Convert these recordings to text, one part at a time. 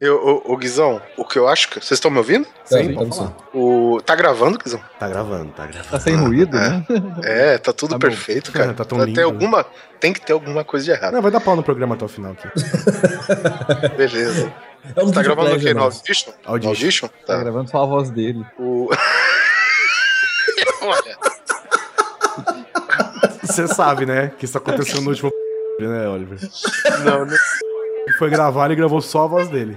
Eu, o, o Guizão, o que eu acho que. Vocês estão me ouvindo? Sim, pode ser. O, tá gravando, Guizão? Tá gravando, tá gravando. Tá sem ruído, né? É, tá tudo Tá bom. perfeito, cara. Tá tão Tem lindo, né? alguma, tem que ter alguma coisa de errado. Não, vai dar pau no programa até o final aqui. Beleza. É um Tá gravando o quê? No nosso. Audition? Audition. No Audition? Tá Tá. gravando só a voz dele. O... Olha, Você sabe, né? Que isso aconteceu no último né, Oliver? não, não. Ele foi gravar e gravou só a voz dele.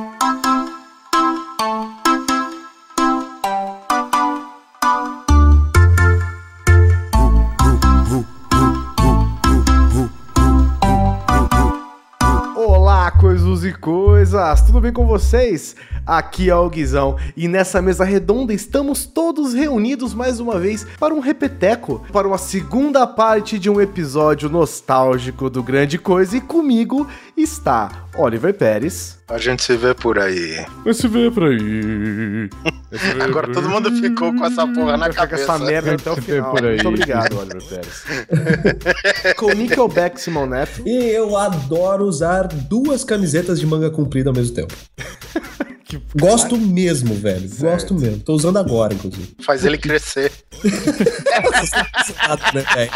Tudo bem com vocês? Aqui é o Guizão e nessa mesa redonda estamos todos reunidos mais uma vez para um repeteco, para uma segunda parte de um episódio nostálgico do Grande Coisa e comigo está Oliver Pérez. A gente se vê por aí. Vai se ver por aí. Agora todo mundo ficou com essa porra na cabeça. essa merda até o Se vê final. por aí. Muito obrigado, Oliver Pérez. com Nickelback Simão Neto. E eu adoro usar duas camisetas de manga comprida ao mesmo tempo. Que- Gosto mesmo, velho. Certo. Gosto mesmo. Tô usando agora, inclusive. Faz ele crescer. Exato, né, velho?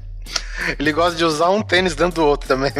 Ele gosta de usar um tênis dentro do outro também.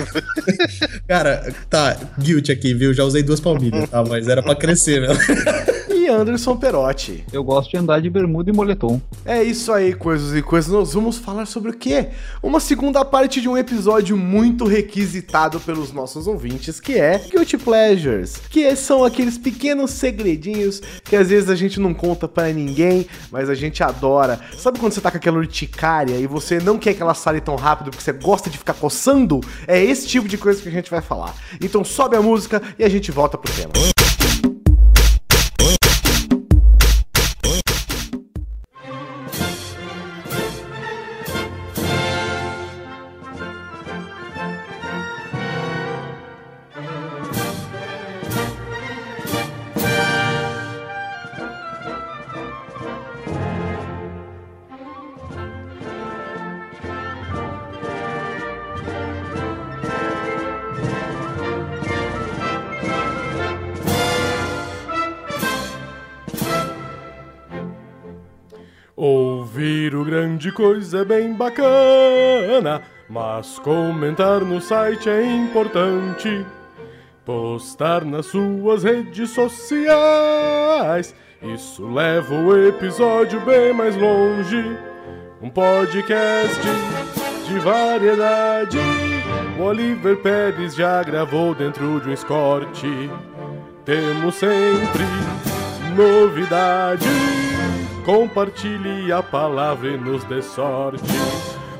Cara, tá, guilty aqui, viu? Já usei duas palmilhas, tá? Mas era pra crescer, velho. E Anderson Perotti. Eu gosto de andar de bermuda e moletom. É isso aí, coisas e coisas. Nós vamos falar sobre o quê? Uma segunda parte de um episódio muito requisitado pelos nossos ouvintes, que é Guilty Pleasures. Que são aqueles pequenos segredinhos que às vezes a gente não conta pra ninguém, mas a gente adora. Sabe quando você tá com aquela urticária e você não quer que ela sale tão rápido porque você gosta de ficar coçando? É esse tipo de coisa que a gente vai falar. Então sobe a música e a gente volta pro tema. Grande coisa bem bacana, mas comentar no site é importante. Postar nas suas redes sociais, isso leva o episódio bem mais longe. Um podcast de variedade. O Oliver Pérez já gravou dentro de um Escort. Temos sempre novidade. Compartilhe a palavra e nos dê sorte.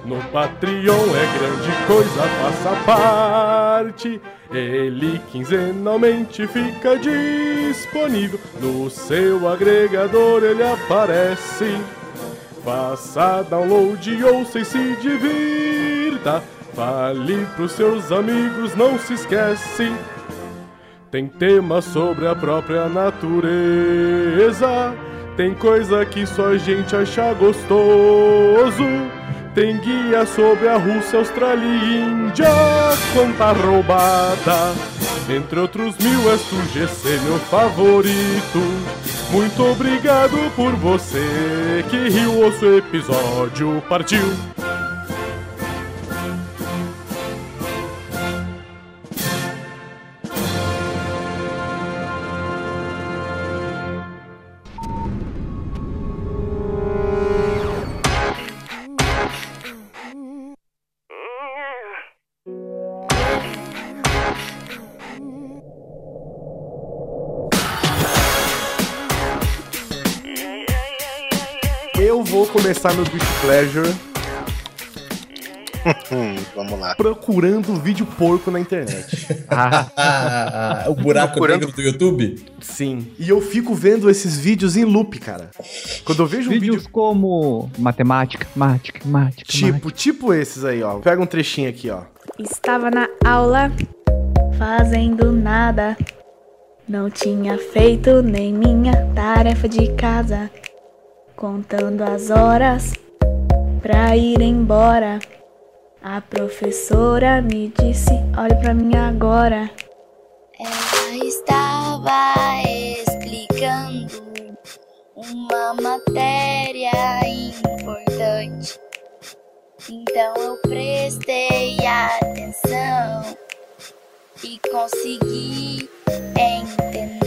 No Patreon é grande coisa, faça parte. Ele quinzenalmente fica disponível. No seu agregador ele aparece. Faça download, ouça e se divirta. Fale pros seus amigos, não se esquece. Tem tema sobre a própria natureza. Tem coisa que só a gente acha gostoso. Tem guia sobre a Rússia, Austrália e Índia. Quanta roubada! Entre outros mil, tu GC, meu favorito. Muito obrigado por você que riu, ouço o episódio, partiu! Começar meu Guilty Pleasure vamos lá. procurando vídeo porco na internet. Ah, o buraco Procurando- negro do YouTube? Sim. E eu fico vendo esses vídeos em loop, cara. Quando eu vejo um vídeos vídeo como matemática, mática, mática, tipo, tipo esses aí, ó. Pega um trechinho aqui, ó. Estava na aula, fazendo nada. Não tinha feito nem minha tarefa de casa. Contando as horas pra ir embora. A professora me disse: Olhe pra mim agora. Ela estava explicando uma matéria importante. Então eu prestei atenção e consegui entender.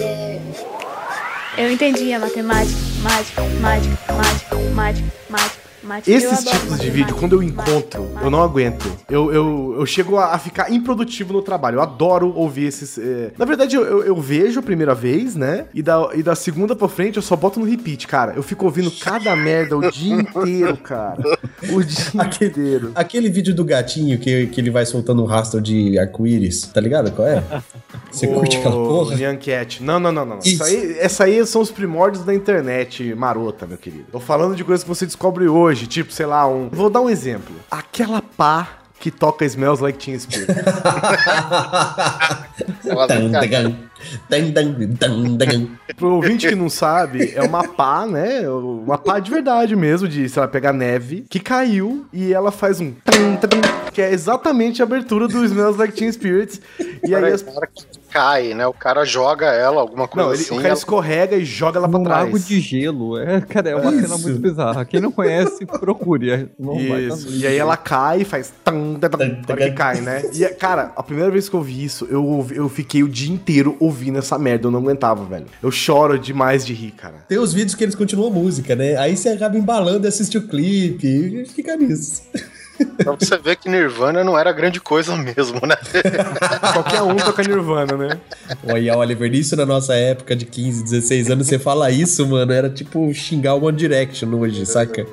Eu entendi a matemática, mágica, mágica, mágica, mágica, mágica, Eu Esses tipos de vídeo, quando eu encontro, eu não aguento. Eu, eu, eu chego a, a ficar improdutivo no trabalho. Eu adoro ouvir esses. é, Na verdade, eu, eu, eu vejo a primeira vez, né? E da, e da segunda pra frente eu só boto no repeat, cara. Eu fico ouvindo cada merda o dia inteiro, cara. O dia Aquele- inteiro. Aquele vídeo do gatinho que, que ele vai soltando um rastro de arco-íris, tá ligado qual é? Você curte aquela porra? Nyan Cat. Não, não, não, não. Isso. Isso aí, essa aí são os primórdios da internet marota, meu querido. Tô falando de coisas que você descobre hoje, tipo, sei lá, um. Vou dar um exemplo. Aquela pá que toca Smells Like Teen Spirit. Pro ouvinte que não sabe, é uma pá, né? Uma pá de verdade mesmo, de, sei lá, pegar neve, que caiu e ela faz um. que é exatamente a abertura do Smells Like Teen Spirits. E aí as. Cai, né? O cara joga ela, alguma coisa Não, ele, assim. o cara ela- escorrega e joga ela pra um trás. lago de gelo. É, cara, é uma cena Isso. muito bizarra. Quem não conhece, procure. É, Não Isso. E aí ela cai e faz. Tam, tam, tam, que cai, né? E, cara, a primeira vez que eu ouvi isso, eu, eu fiquei o dia inteiro ouvindo essa merda. Eu não aguentava, velho. Eu choro demais de rir, cara. Tem os vídeos que eles continuam música, né? Aí você acaba embalando e assiste o clipe e fica nisso. Pra você ver que Nirvana não era grande coisa mesmo, né? Qualquer um toca Nirvana, né? Olha, Oliver, isso na nossa época de 15, 16 anos, você fala isso, mano, era tipo xingar o One Direction hoje, saca?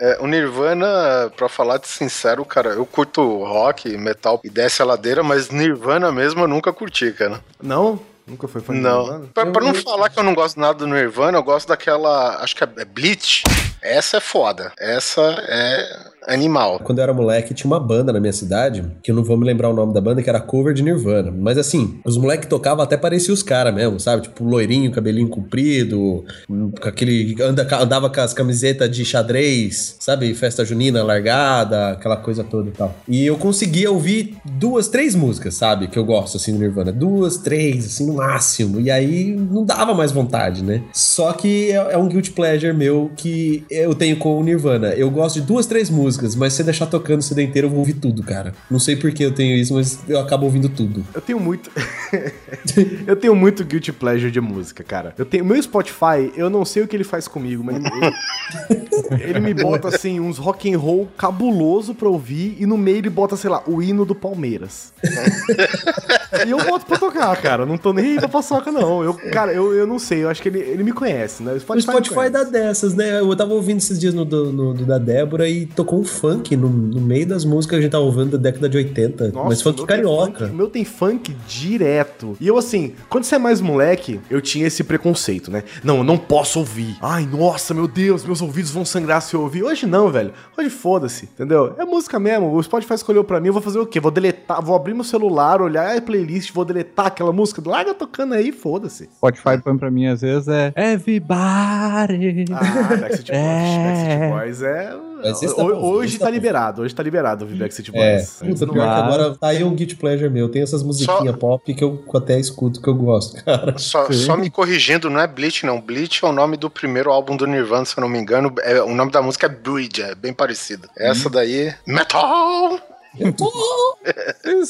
É, o Nirvana, pra falar de sincero, cara, eu curto rock, metal e desce a ladeira, mas Nirvana mesmo eu nunca curti, cara. Não? Nunca foi fã de Não. Nirvana? Pra, pra não Eu- falar que eu não gosto nada do Nirvana, eu gosto daquela. Acho que é Bleach. Essa é foda. Essa é animal. Quando eu era moleque, tinha uma banda na minha cidade, que eu não vou me lembrar o nome da banda, que era cover de Nirvana. Mas assim, os moleques tocavam até parecia os caras mesmo, sabe? Tipo, loirinho, cabelinho comprido, com aquele. Anda, andava com as camisetas de xadrez, sabe? Festa junina largada, aquela coisa toda e tal. E eu conseguia ouvir duas, três músicas, sabe? Que eu gosto, assim, do Nirvana. Duas, três, assim, no máximo. E aí não dava mais vontade, né? Só que é, é um guilty pleasure meu que eu tenho com o Nirvana. Eu gosto de duas, três músicas, mas se eu deixar tocando o CD inteiro, eu vou ouvir tudo, cara. Não sei por que eu tenho isso, mas eu acabo ouvindo tudo. Eu tenho muito. eu tenho muito guilty pleasure de música, cara. Eu tenho. Meu Spotify, eu não sei o que ele faz comigo, mas ele, ele me bota assim, uns rock and roll cabuloso pra ouvir, e no meio ele bota, sei lá, o hino do Palmeiras. e eu boto pra tocar, cara. Não tô nem aí pra paçoca, não. Eu, cara, eu, eu não sei, eu acho que ele, ele me conhece, né? O Spotify conhece. dá dessas, né? Eu tava ouvindo esses dias no, no- do da Débora e tocou um funk no, no meio das músicas que a gente tava ouvindo da década de 80. Nossa, mas funk carioca. funk- O meu tem funk direto. E eu, assim, quando você é mais moleque, eu tinha esse preconceito, né? Não, eu não posso ouvir. Ai, nossa, meu Deus, meus ouvidos vão sangrar se eu ouvir. Hoje não, velho. Hoje foda-se, entendeu? É música mesmo. O Spotify escolheu pra mim, eu vou fazer o quê? Vou deletar, vou abrir meu celular, olhar a playlist, vou deletar aquela música. Larga tocando aí, foda-se. Spotify põe pra mim às vezes é Everybody. Ah, Backstreet Boys. É. Backstreet Boys é. Tá hoje esse tá tá liberado, hoje tá liberado ouvir Backstreet É, Boys. puta, que vai. agora tá aí um guilty pleasure meu. Tem essas musiquinhas pop que eu até escuto, que eu gosto, cara. Só, só me corrigindo, não é Bleach, não. Bleach é o nome do primeiro álbum do Nirvana, se eu não me engano. É, o nome da música é Bridge, é bem parecido. Essa daí. Metal!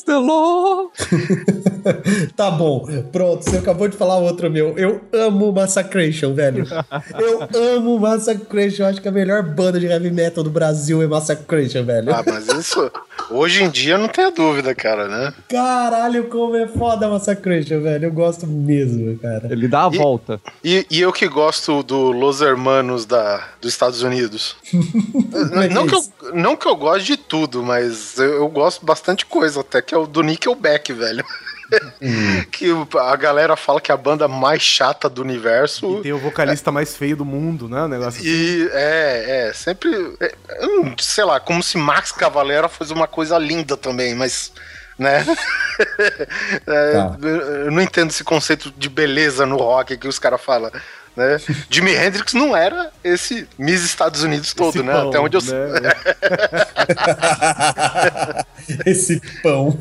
The law. Tá bom, pronto, você acabou de falar outro meu. Eu amo Massacration, velho. Eu amo Massacration. Eu acho que a melhor banda de heavy metal do Brasil é Massacration, velho. Ah, mas isso. Hoje em dia não tenha dúvida, cara, né? Caralho, como é foda Massacration, velho. Eu gosto mesmo, cara. Ele dá a E- volta. E, e eu que gosto do Los Hermanos da, dos Estados Unidos. é não, que que é eu, não que eu goste de tudo, mas eu, eu gosto bastante coisa, até que é o do Nickelback, velho. que o- a galera fala que é a banda mais chata do universo. E tem o vocalista mais feio do mundo, né? O negócio assim. E é, é, sempre. é, não- sei lá, como se Max Cavalera fosse uma coisa linda também, mas. Né? É, Tá. Eu não entendo esse conceito de beleza no rock que os caras falam. Né? Jimi Hendrix não era esse Miss Estados Unidos todo, Esse né? pão, Até onde eu sei. né? Esse pão.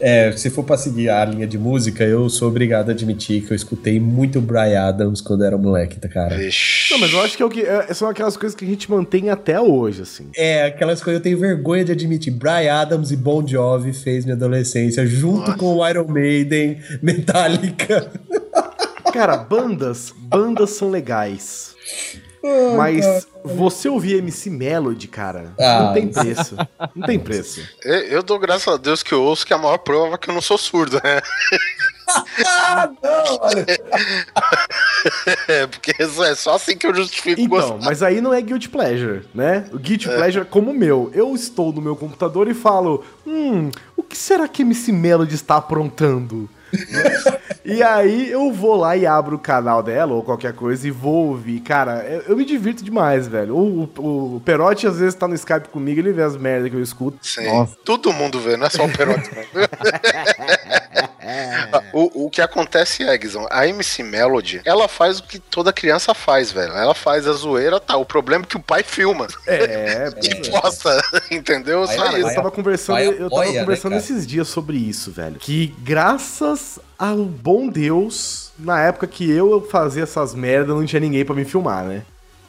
é, se for pra seguir a linha de música, eu sou obrigado a admitir que eu escutei muito Brian Adams quando era moleque, tá, cara? Vixe. Não, mas eu acho que, é o que é- são aquelas coisas que a gente mantém até hoje, assim. É, aquelas coisas que eu tenho vergonha de admitir. Brian Adams e Bon Jovi fez minha adolescência, junto Nossa. com o Iron Maiden, Metallica. Cara, bandas, bandas são legais. Mas você ouvir MC Melody, cara, Ah, não tem isso. preço. Não tem preço. Eu, eu dou graças a Deus que eu ouço que é a maior prova é que eu não sou surdo, né? Ah, não, olha. É, porque é só assim que eu justifico Então, gostar. mas aí não é guilty pleasure, né? O guilty pleasure é como o meu. Eu estou no meu computador e falo, hum, o que será que MC Melody está aprontando? e aí eu vou lá e abro o canal dela ou qualquer coisa e vou ouvir. Cara, eu, eu me divirto demais, velho. O, o, o Perotti às vezes tá no Skype comigo, ele vê as merdas que eu escuto. Sim. Nossa. Todo mundo vê, não é só o Perotti. não. o, o que acontece é, Guizão, a MC Melody, ela faz o que toda criança faz, velho. Ela faz a zoeira, tá. O problema é que o pai filma É, e posta, entendeu? Vai, Só Cara, eu isso. tava conversando, vai, eu tava né, conversando esses dias sobre isso, velho. Que graças ao bom Deus, na época que eu fazia essas merdas, não tinha ninguém pra me filmar, né?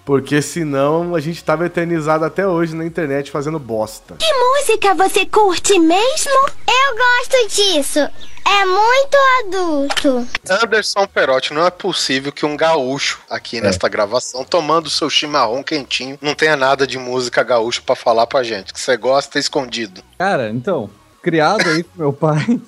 Porque senão a gente tava eternizado até hoje na internet fazendo bosta. música você curte mesmo? Eu gosto disso. É muito adulto. Anderson Perotti, não é possível que um gaúcho aqui nesta gravação, tomando seu chimarrão quentinho, não tenha nada de música gaúcho pra falar pra gente. Que você gosta escondido. Cara, então, criado aí com meu pai,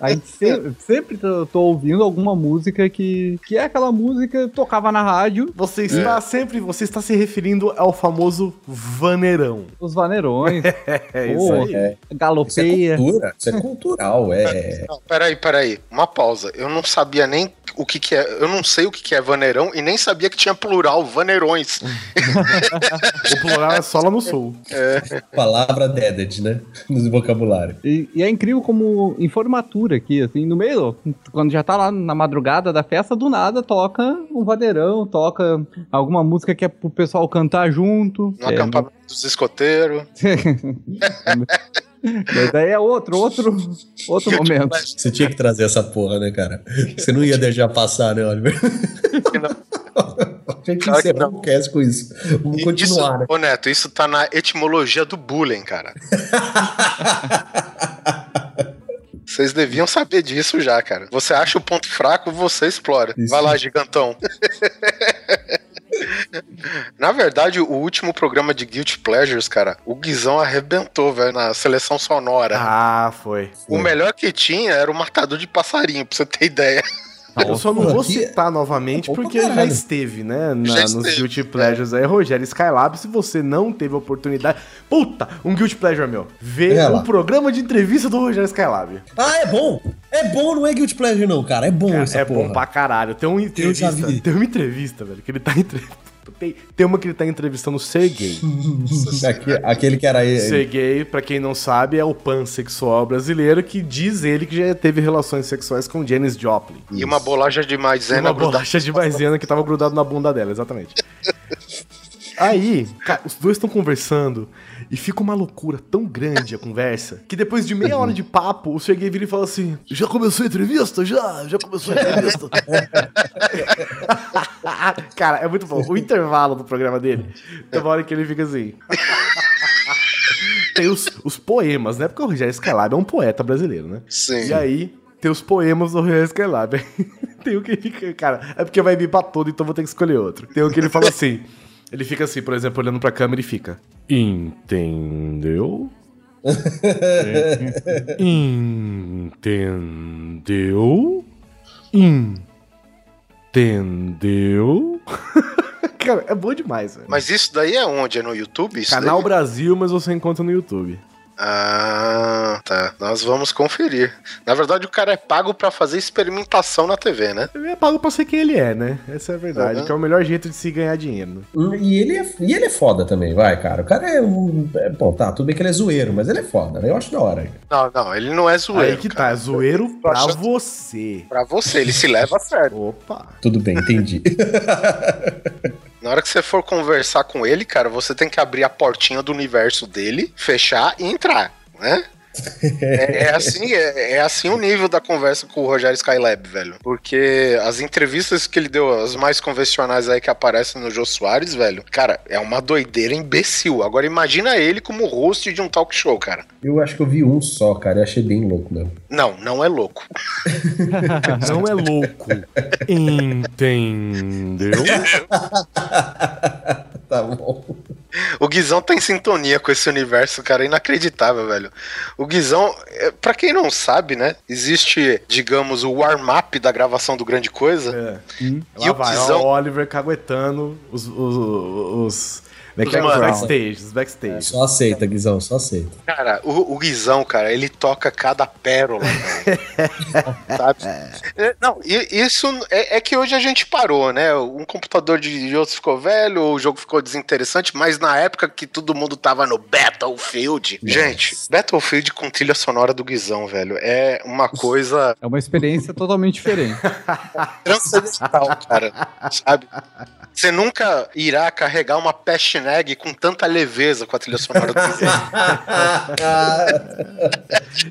a gente se- sempre tô, tô ouvindo alguma música que, que é aquela música que tocava na rádio, Você está sempre, você está se referindo ao famoso vaneirão. os vaneirões, É isso Pô, aí. É. Isso é galopeia. cultura, isso é cultural, é. Não, peraí, peraí. Uma pausa. Eu não sabia nem o que, que é. Eu não sei o que, que é vaneirão e nem sabia que tinha plural, vaneirões. O plural é só lá no sul. Palavra dead, né? No vocabulário. E, e é incrível como em formatura aqui, assim, no meio, quando já tá lá na madrugada da festa, do nada toca um vaneirão, toca alguma música que é pro pessoal cantar junto. No É, acampamento dos escoteiros. Mas aí é outro, outro, outro momento. Você tinha que trazer essa porra, né, cara? Você não ia deixar passar, né, Oliver? A gente Claro não. o cast com isso. Vamos continuar, isso, né? Ô Neto, isso tá na etimologia do bullying, cara. Vocês deviam saber disso já, cara. Você acha o ponto fraco, você explora. Isso. Vai lá, gigantão. Na verdade, o último programa de Guilty Pleasures, cara, o Guizão arrebentou, velho, na seleção sonora. Ah, foi. o melhor que tinha era o matador de passarinho, pra você ter ideia. Eu só não vou citar novamente Opa, porque já caralho. esteve, né? na- Já nos esteve. Guilty Pleasures aí. Rogério Skylab, se você não teve a oportunidade. Puta, um Guilty Pleasure meu. Ver lá. um programa de entrevista do Rogério Skylab. Ah, é bom! É bom, não é Guilty Pleasure, não, cara. É bom Cara, essa é porra. bom pra caralho. Tem uma já entrevista. vi. Tem uma entrevista, velho, que ele tá entre... tem, tem uma que ele tá entrevistando o Sergei. Aque- aquele que era ele. Sergei, pra quem não sabe, é o pansexual brasileiro que diz ele que já teve relações sexuais com Janis Joplin. E uma bolacha de E maisena uma grudada. bolacha de maisena que tava grudado na bunda dela, exatamente. Aí, cara, os dois estão conversando e fica uma loucura tão grande a conversa que depois de meia hora de papo, o Sergei vira e fala assim: Já começou a entrevista? Já? Já começou a entrevista? cara, é muito bom. O intervalo do programa dele tem uma hora que ele fica assim. Tem os, os poemas, né? Porque o Rogério Skylab é um poeta brasileiro, né? Sim. E aí, tem os poemas do Rogério Skylab. tem o que ele fica. Cara, é porque vai vir pra todo, então vou ter que escolher outro. Tem o que ele fala assim. Ele fica assim, por exemplo, olhando pra câmera e fica. Entendeu? Entendeu? Entendeu? Cara, é bom demais, velho. Mas isso daí é onde? É no YouTube? Isso Canal daí? Brasil, mas você encontra no YouTube. Ah, tá. Nós vamos conferir. Na verdade, o cara é pago pra fazer experimentação na TV, né? Ele é pago pra ser quem ele é, né? Essa é a verdade, Uhum. que é o melhor jeito de se ganhar dinheiro. né? E ele, é, e ele é foda também, vai, cara. O cara é um. É, bom, tá, tudo bem que ele é zoeiro, mas ele é foda, né? Eu acho da hora. Não, não, ele não é zoeiro. Aí que cara. tá, é zoeiro pra achando- você. Pra você, ele se leva a sério. Opa. Tudo bem, entendi. Na hora que você for conversar com ele, cara, você tem que abrir a portinha do universo dele, fechar e entrar, né? É, é assim, é, é assim o nível da conversa com o Rogério Skylab, velho. Porque as entrevistas que ele deu, as mais convencionais aí que aparecem no Jô Soares, velho, cara, é uma doideira imbecil. Agora imagina ele como host de um talk show, cara. Eu acho que eu vi um só, cara. Eu achei bem louco mesmo. Não, não é louco. Não é louco. Entendeu? tá bom. O Guizão tá em sintonia com esse universo, cara, é inacreditável, velho. O Guizão, é, pra quem não sabe, né, existe, digamos, o warm-up da gravação do Grande Coisa. É. E Lá o vai, Guizão- o Oliver caguetando os. os, os, Os é? Backstage, os backstage. Só aceita, Guizão, só aceita. Cara, o, o Guizão, cara, ele toca cada pérola, velho. Sabe? É, não, e- isso é, é que hoje a gente parou, né? Um computador de, de outros ficou velho, o jogo ficou desinteressante, mas na época que todo mundo tava no Battlefield. Gente, Battlefield com trilha sonora do Guizão, velho, é uma coisa É uma experiência totalmente diferente. transcendental, cara. Sabe? Você nunca irá carregar uma Com tanta leveza com a trilha sonora do Guizão.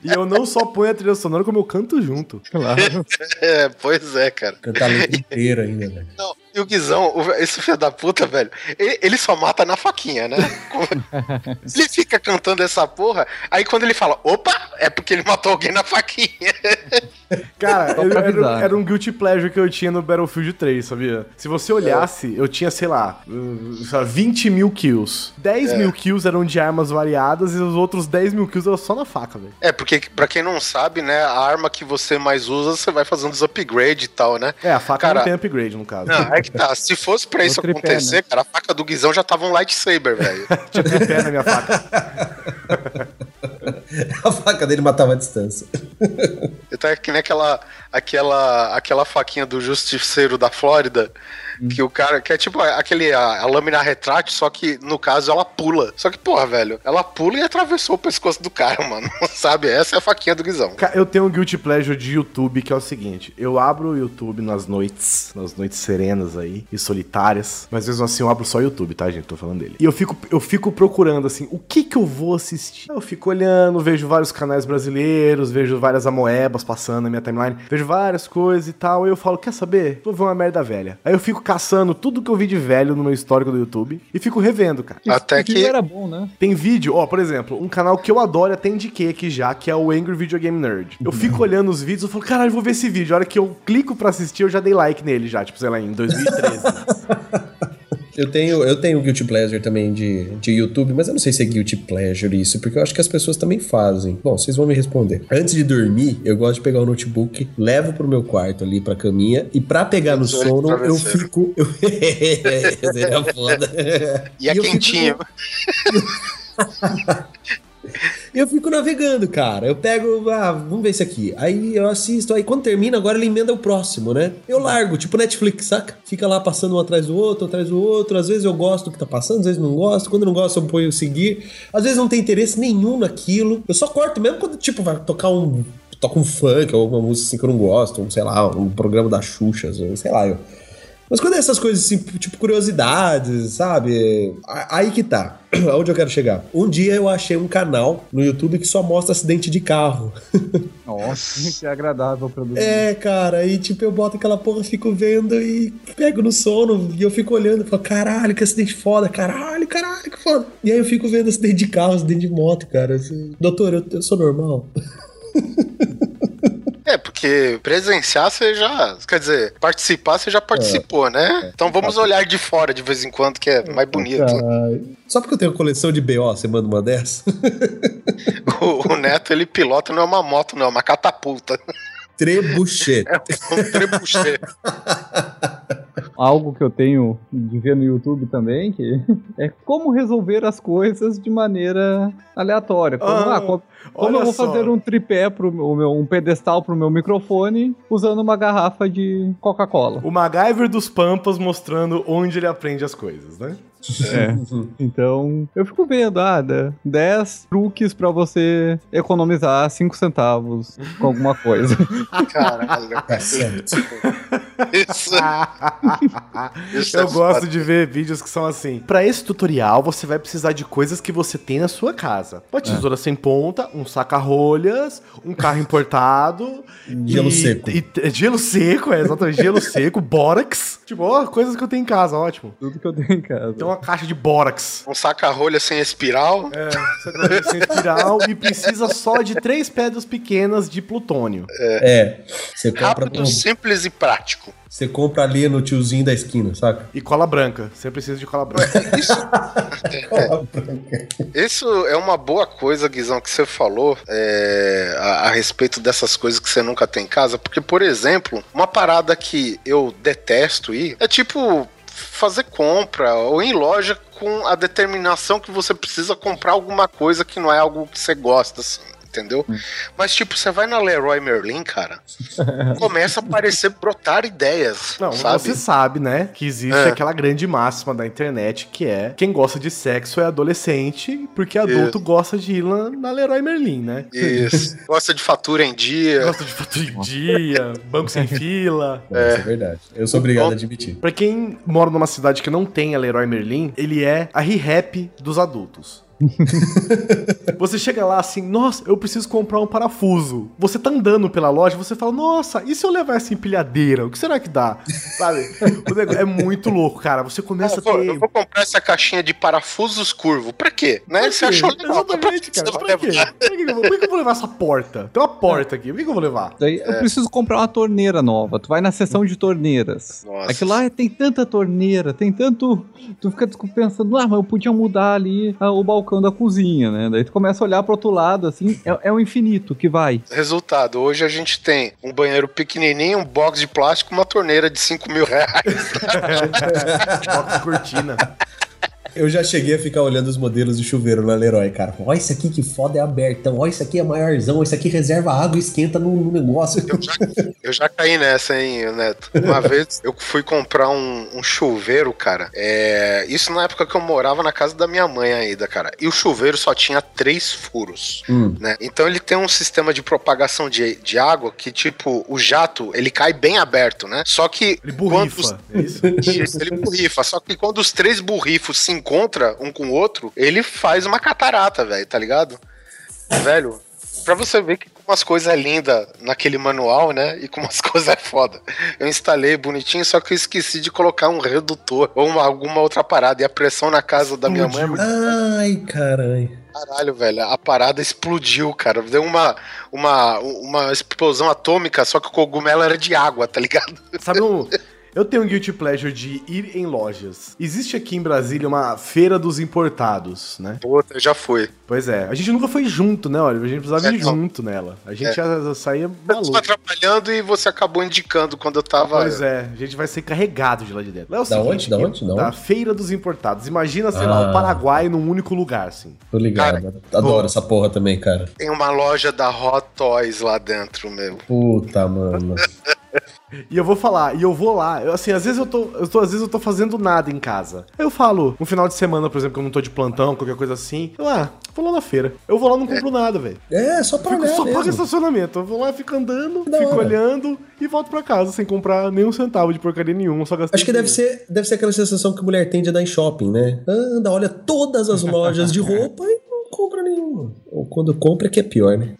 E eu não só ponho a trilha sonora, como eu canto junto. Claro. É, pois é, cara. Cantar a letra inteira ainda, velho. Não, e o Guizão, esse filho da puta, velho, ele só mata na faquinha, né? ele fica cantando essa porra, aí quando ele fala, opa, é porque ele matou alguém na faquinha. Cara, eu- era, era um guilty pleasure que eu tinha no Battlefield 3, sabia? Se você olhasse, eu tinha, sei lá, uh, sei lá, 20 mil kills. 10 mil kills eram de armas variadas e os outros 10 mil kills eram só na faca, velho. É, porque pra quem não sabe, né, a arma que você mais usa, você vai fazendo os upgrade e tal, né? É, a faca Cara, não tem upgrade, no caso. Não, é que tá. Se fosse pra É isso tripé, acontecer, cara, a faca do Guizão já tava um lightsaber, velho. Tinha tripé na minha faca. A faca dele matava a distância. Então é que nem aquela, aquela, aquela faquinha do justiceiro da Flórida, que o cara, que é tipo aquele, a, a lâmina retrátil, só que no caso ela pula. Só que, porra, velho, ela pula e atravessou o pescoço do cara, mano. Sabe? Essa é a faquinha do Guizão. Eu tenho um guilty pleasure de YouTube que é o seguinte: eu abro o YouTube nas noites, nas noites serenas aí e solitárias, mas mesmo assim eu abro só o YouTube, tá, gente? Tô falando dele. E eu fico, eu fico procurando assim, o que que eu vou assistir? Eu fico olhando, vejo vários canais brasileiros, vejo várias amoebas passando na minha timeline, vejo várias coisas e tal. E eu falo, quer saber? Vou ver uma merda velha. Aí eu fico caçando tudo que eu vi de velho no meu histórico do YouTube e fico revendo, cara. Até Esse vídeo que. era bom, né? Tem vídeo, ó, por exemplo, um canal que eu adoro, até indiquei aqui já, que é o Angry Video Game Nerd. Eu fico olhando os vídeos, eu falo, caralho, vou ver esse vídeo. A hora que eu clico pra assistir, eu já dei like nele já, tipo, sei lá, em 2013. Eu tenho, eu tenho guilty pleasure também de, de YouTube, mas eu não sei se é guilty pleasure isso, porque eu acho que as pessoas também fazem. Bom, vocês vão me responder. Antes de dormir, eu gosto de pegar o notebook, levo pro meu quarto ali pra caminha, e pra pegar no sono, eu fico. Eu... Seria foda. E é eu fico-. Eu fico navegando, cara. Eu pego, ah, vamos ver esse aqui. Aí eu assisto, aí quando termina, agora ele emenda o próximo, né? Eu largo, tipo Netflix, saca? Fica lá passando um atrás do outro, atrás do outro. Às vezes eu gosto do que tá passando, às vezes não gosto. Quando não gosto, eu ponho seguir. Às vezes não tem interesse nenhum naquilo. Eu só corto mesmo quando, tipo, vai tocar um. Toca um funk ou alguma música assim que eu não gosto, um, sei lá, um programa da Xuxa, sei lá, eu. Mas quando é essas coisas assim, tipo curiosidades, sabe? Aí que tá. Aonde eu quero chegar? Um dia eu achei um canal no YouTube que só mostra acidente de carro. Nossa, que agradável pra dormir. É, cara, aí tipo eu boto aquela porra, fico vendo e pego no sono e eu fico olhando e falo, caralho, que acidente foda, caralho, caralho, que foda. E aí eu fico vendo acidente de carro, acidente de moto, cara. assim, Doutor, eu, eu sou normal. É, porque presenciar você já. Quer dizer, participar você já participou, né? Então vamos olhar de fora de vez em quando, que é mais bonito. Caralho. Só porque eu tenho coleção de BO, você manda uma dessa? O, o Neto, ele pilota não é uma moto, não, é uma catapulta. Trebuchet. É um trebuchet. Algo que eu tenho de ver no YouTube também, que é como resolver as coisas de maneira aleatória. Como, Ah, ah, co- como olha eu vou só. fazer um tripé pro meu, meu- um pedestal pro meu microfone usando uma garrafa de Coca-Cola. O MacGyver dos Pampas mostrando onde ele aprende as coisas, né? É. Então, eu fico vendo, ah, dá 10 truques pra você economizar 5 centavos com alguma coisa. Caralho. Tá certo. Isso, isso Eu é gosto foda. de ver vídeos que são assim. Pra esse tutorial, você vai precisar de coisas que você tem na sua casa. Uma tesoura sem ponta, um saca-rolhas, um carro importado. Gelo e- seco. e- é, gelo seco, é, exatamente. Gelo seco, bórax. Tipo, ó, coisas que eu tenho em casa, ótimo. Tudo que eu tenho em casa. Tem uma caixa de bórax. Um saca-rolha sem espiral. É, saca-rolhas sem espiral e precisa só de três pedras pequenas de plutônio. É. Você compra, Rápido, no- simples e prático. você compra ali no tiozinho da esquina, saca? E cola branca. Você precisa de cola branca. Isso, isso é uma boa coisa, Guizão, que você falou é, a, a respeito dessas coisas que você nunca tem em casa. Porque, por exemplo, uma parada que eu detesto ir é tipo fazer compra ou em loja com a determinação que você precisa comprar alguma coisa que não é algo que você gosta, assim. Entendeu? Mas, tipo, você vai na Leroy Merlin, cara, começa a aparecer, brotar ideias. Não, sabe? você sabe, né, que existe É. aquela grande máxima da internet que é quem gosta de sexo é adolescente, porque adulto gosta de ir lá na Leroy Merlin, né? Isso. Gosta de fatura em dia. Gosta de fatura em dia, banco sem fila. Não, Isso é verdade. Eu sou obrigado a admitir. Pra quem mora numa cidade que não tem a Leroy Merlin, ele é a ReHap dos adultos. você chega lá assim, nossa, eu preciso comprar um parafuso. Você tá andando pela loja, você fala, nossa, e se eu levar essa empilhadeira? O que será que dá? Sabe? O negócio é muito louco, cara. Você começa eu, a vou, ter. eu vou comprar essa caixinha de parafusos curvo. Pra quê? Né? Pra Você quê? achou legal. Exatamente, Pra cara. Pra quê? Por que, eu vou- por que que eu vou levar essa porta? Tem uma porta aqui. Por que, eu vou levar? Daí eu preciso comprar uma torneira nova. Tu vai na seção de torneiras. Nossa. Aquilo lá é- tem tanta torneira, tem tanto. Tu fica pensando, ah, mas eu podia mudar ali ah, o balcão da cozinha, né? Daí tu começa a olhar pro outro lado, assim, é, é o infinito que vai. Resultado, hoje a gente tem um banheiro pequenininho, um box de plástico, uma torneira de 5 mil reais. Box cortina. Eu já cheguei a ficar olhando os modelos de chuveiro na Leroy, cara. Ó, esse aqui que foda é abertão. Ó, esse aqui é maiorzão. Esse aqui reserva água e esquenta no, no negócio. Eu já, eu já caí nessa, hein, Neto. Uma vez eu fui comprar um, um chuveiro, cara. É, isso na época que eu morava na casa da minha mãe ainda, cara. E o chuveiro só tinha três furos. Hum. né? Então ele tem um sistema de propagação de, de água que, tipo, o jato, ele cai bem aberto, né? Só que Ele quando os- burrifa. É isso? Isso, ele burrifa. Só que quando os três burrifos se encontram um com o outro, ele faz uma catarata, velho, tá ligado? Velho, pra você ver que umas coisas é linda naquele manual, né? E como as coisas é foda. Eu instalei bonitinho, só que eu esqueci de colocar um redutor ou uma- alguma outra parada. E a pressão na casa da minha mãe é Ai, caralho. Caralho, velho, a parada explodiu, cara. Deu uma, uma, uma explosão atômica, só que o cogumelo era de água, tá ligado? Sabe um. Eu tenho um guilty pleasure de ir em lojas. Existe aqui em Brasília uma feira dos importados, né? Puta, eu já fui. Pois é. A gente nunca foi junto, né, Oliver? A gente precisava ir É, não. junto nela. A gente É. já saía Eu maluco. trabalhando e você acabou indicando quando eu tava. Pois é, a gente vai ser carregado de lá de dentro. É o Da onde? Da onde? Da? Feira dos Importados. Imagina, sei lá, Ah. o Paraguai num único lugar, assim. Tô ligado. Adoro essa porra também, cara. Tem uma loja da Hot Toys lá dentro, meu. Puta, mano. E eu vou falar, e eu vou lá. Eu, assim, às vezes eu tô, eu tô. Às vezes eu tô fazendo nada em casa. Aí eu falo, um final de semana, por exemplo, que eu não tô de plantão, qualquer coisa assim. Eu, ah, vou lá na feira. Eu vou lá e não compro nada, velho. É, só pra Fico, só pago mesmo. estacionamento. Eu vou lá, fico andando, Da fico hora. olhando e volto pra casa sem comprar nenhum centavo de porcaria nenhuma. Só gastei Acho que deve ser, deve ser aquela sensação que a mulher tem de andar em shopping, né? Anda, olha todas as lojas de roupa e compra nenhuma. Ou quando compra é que é pior, né?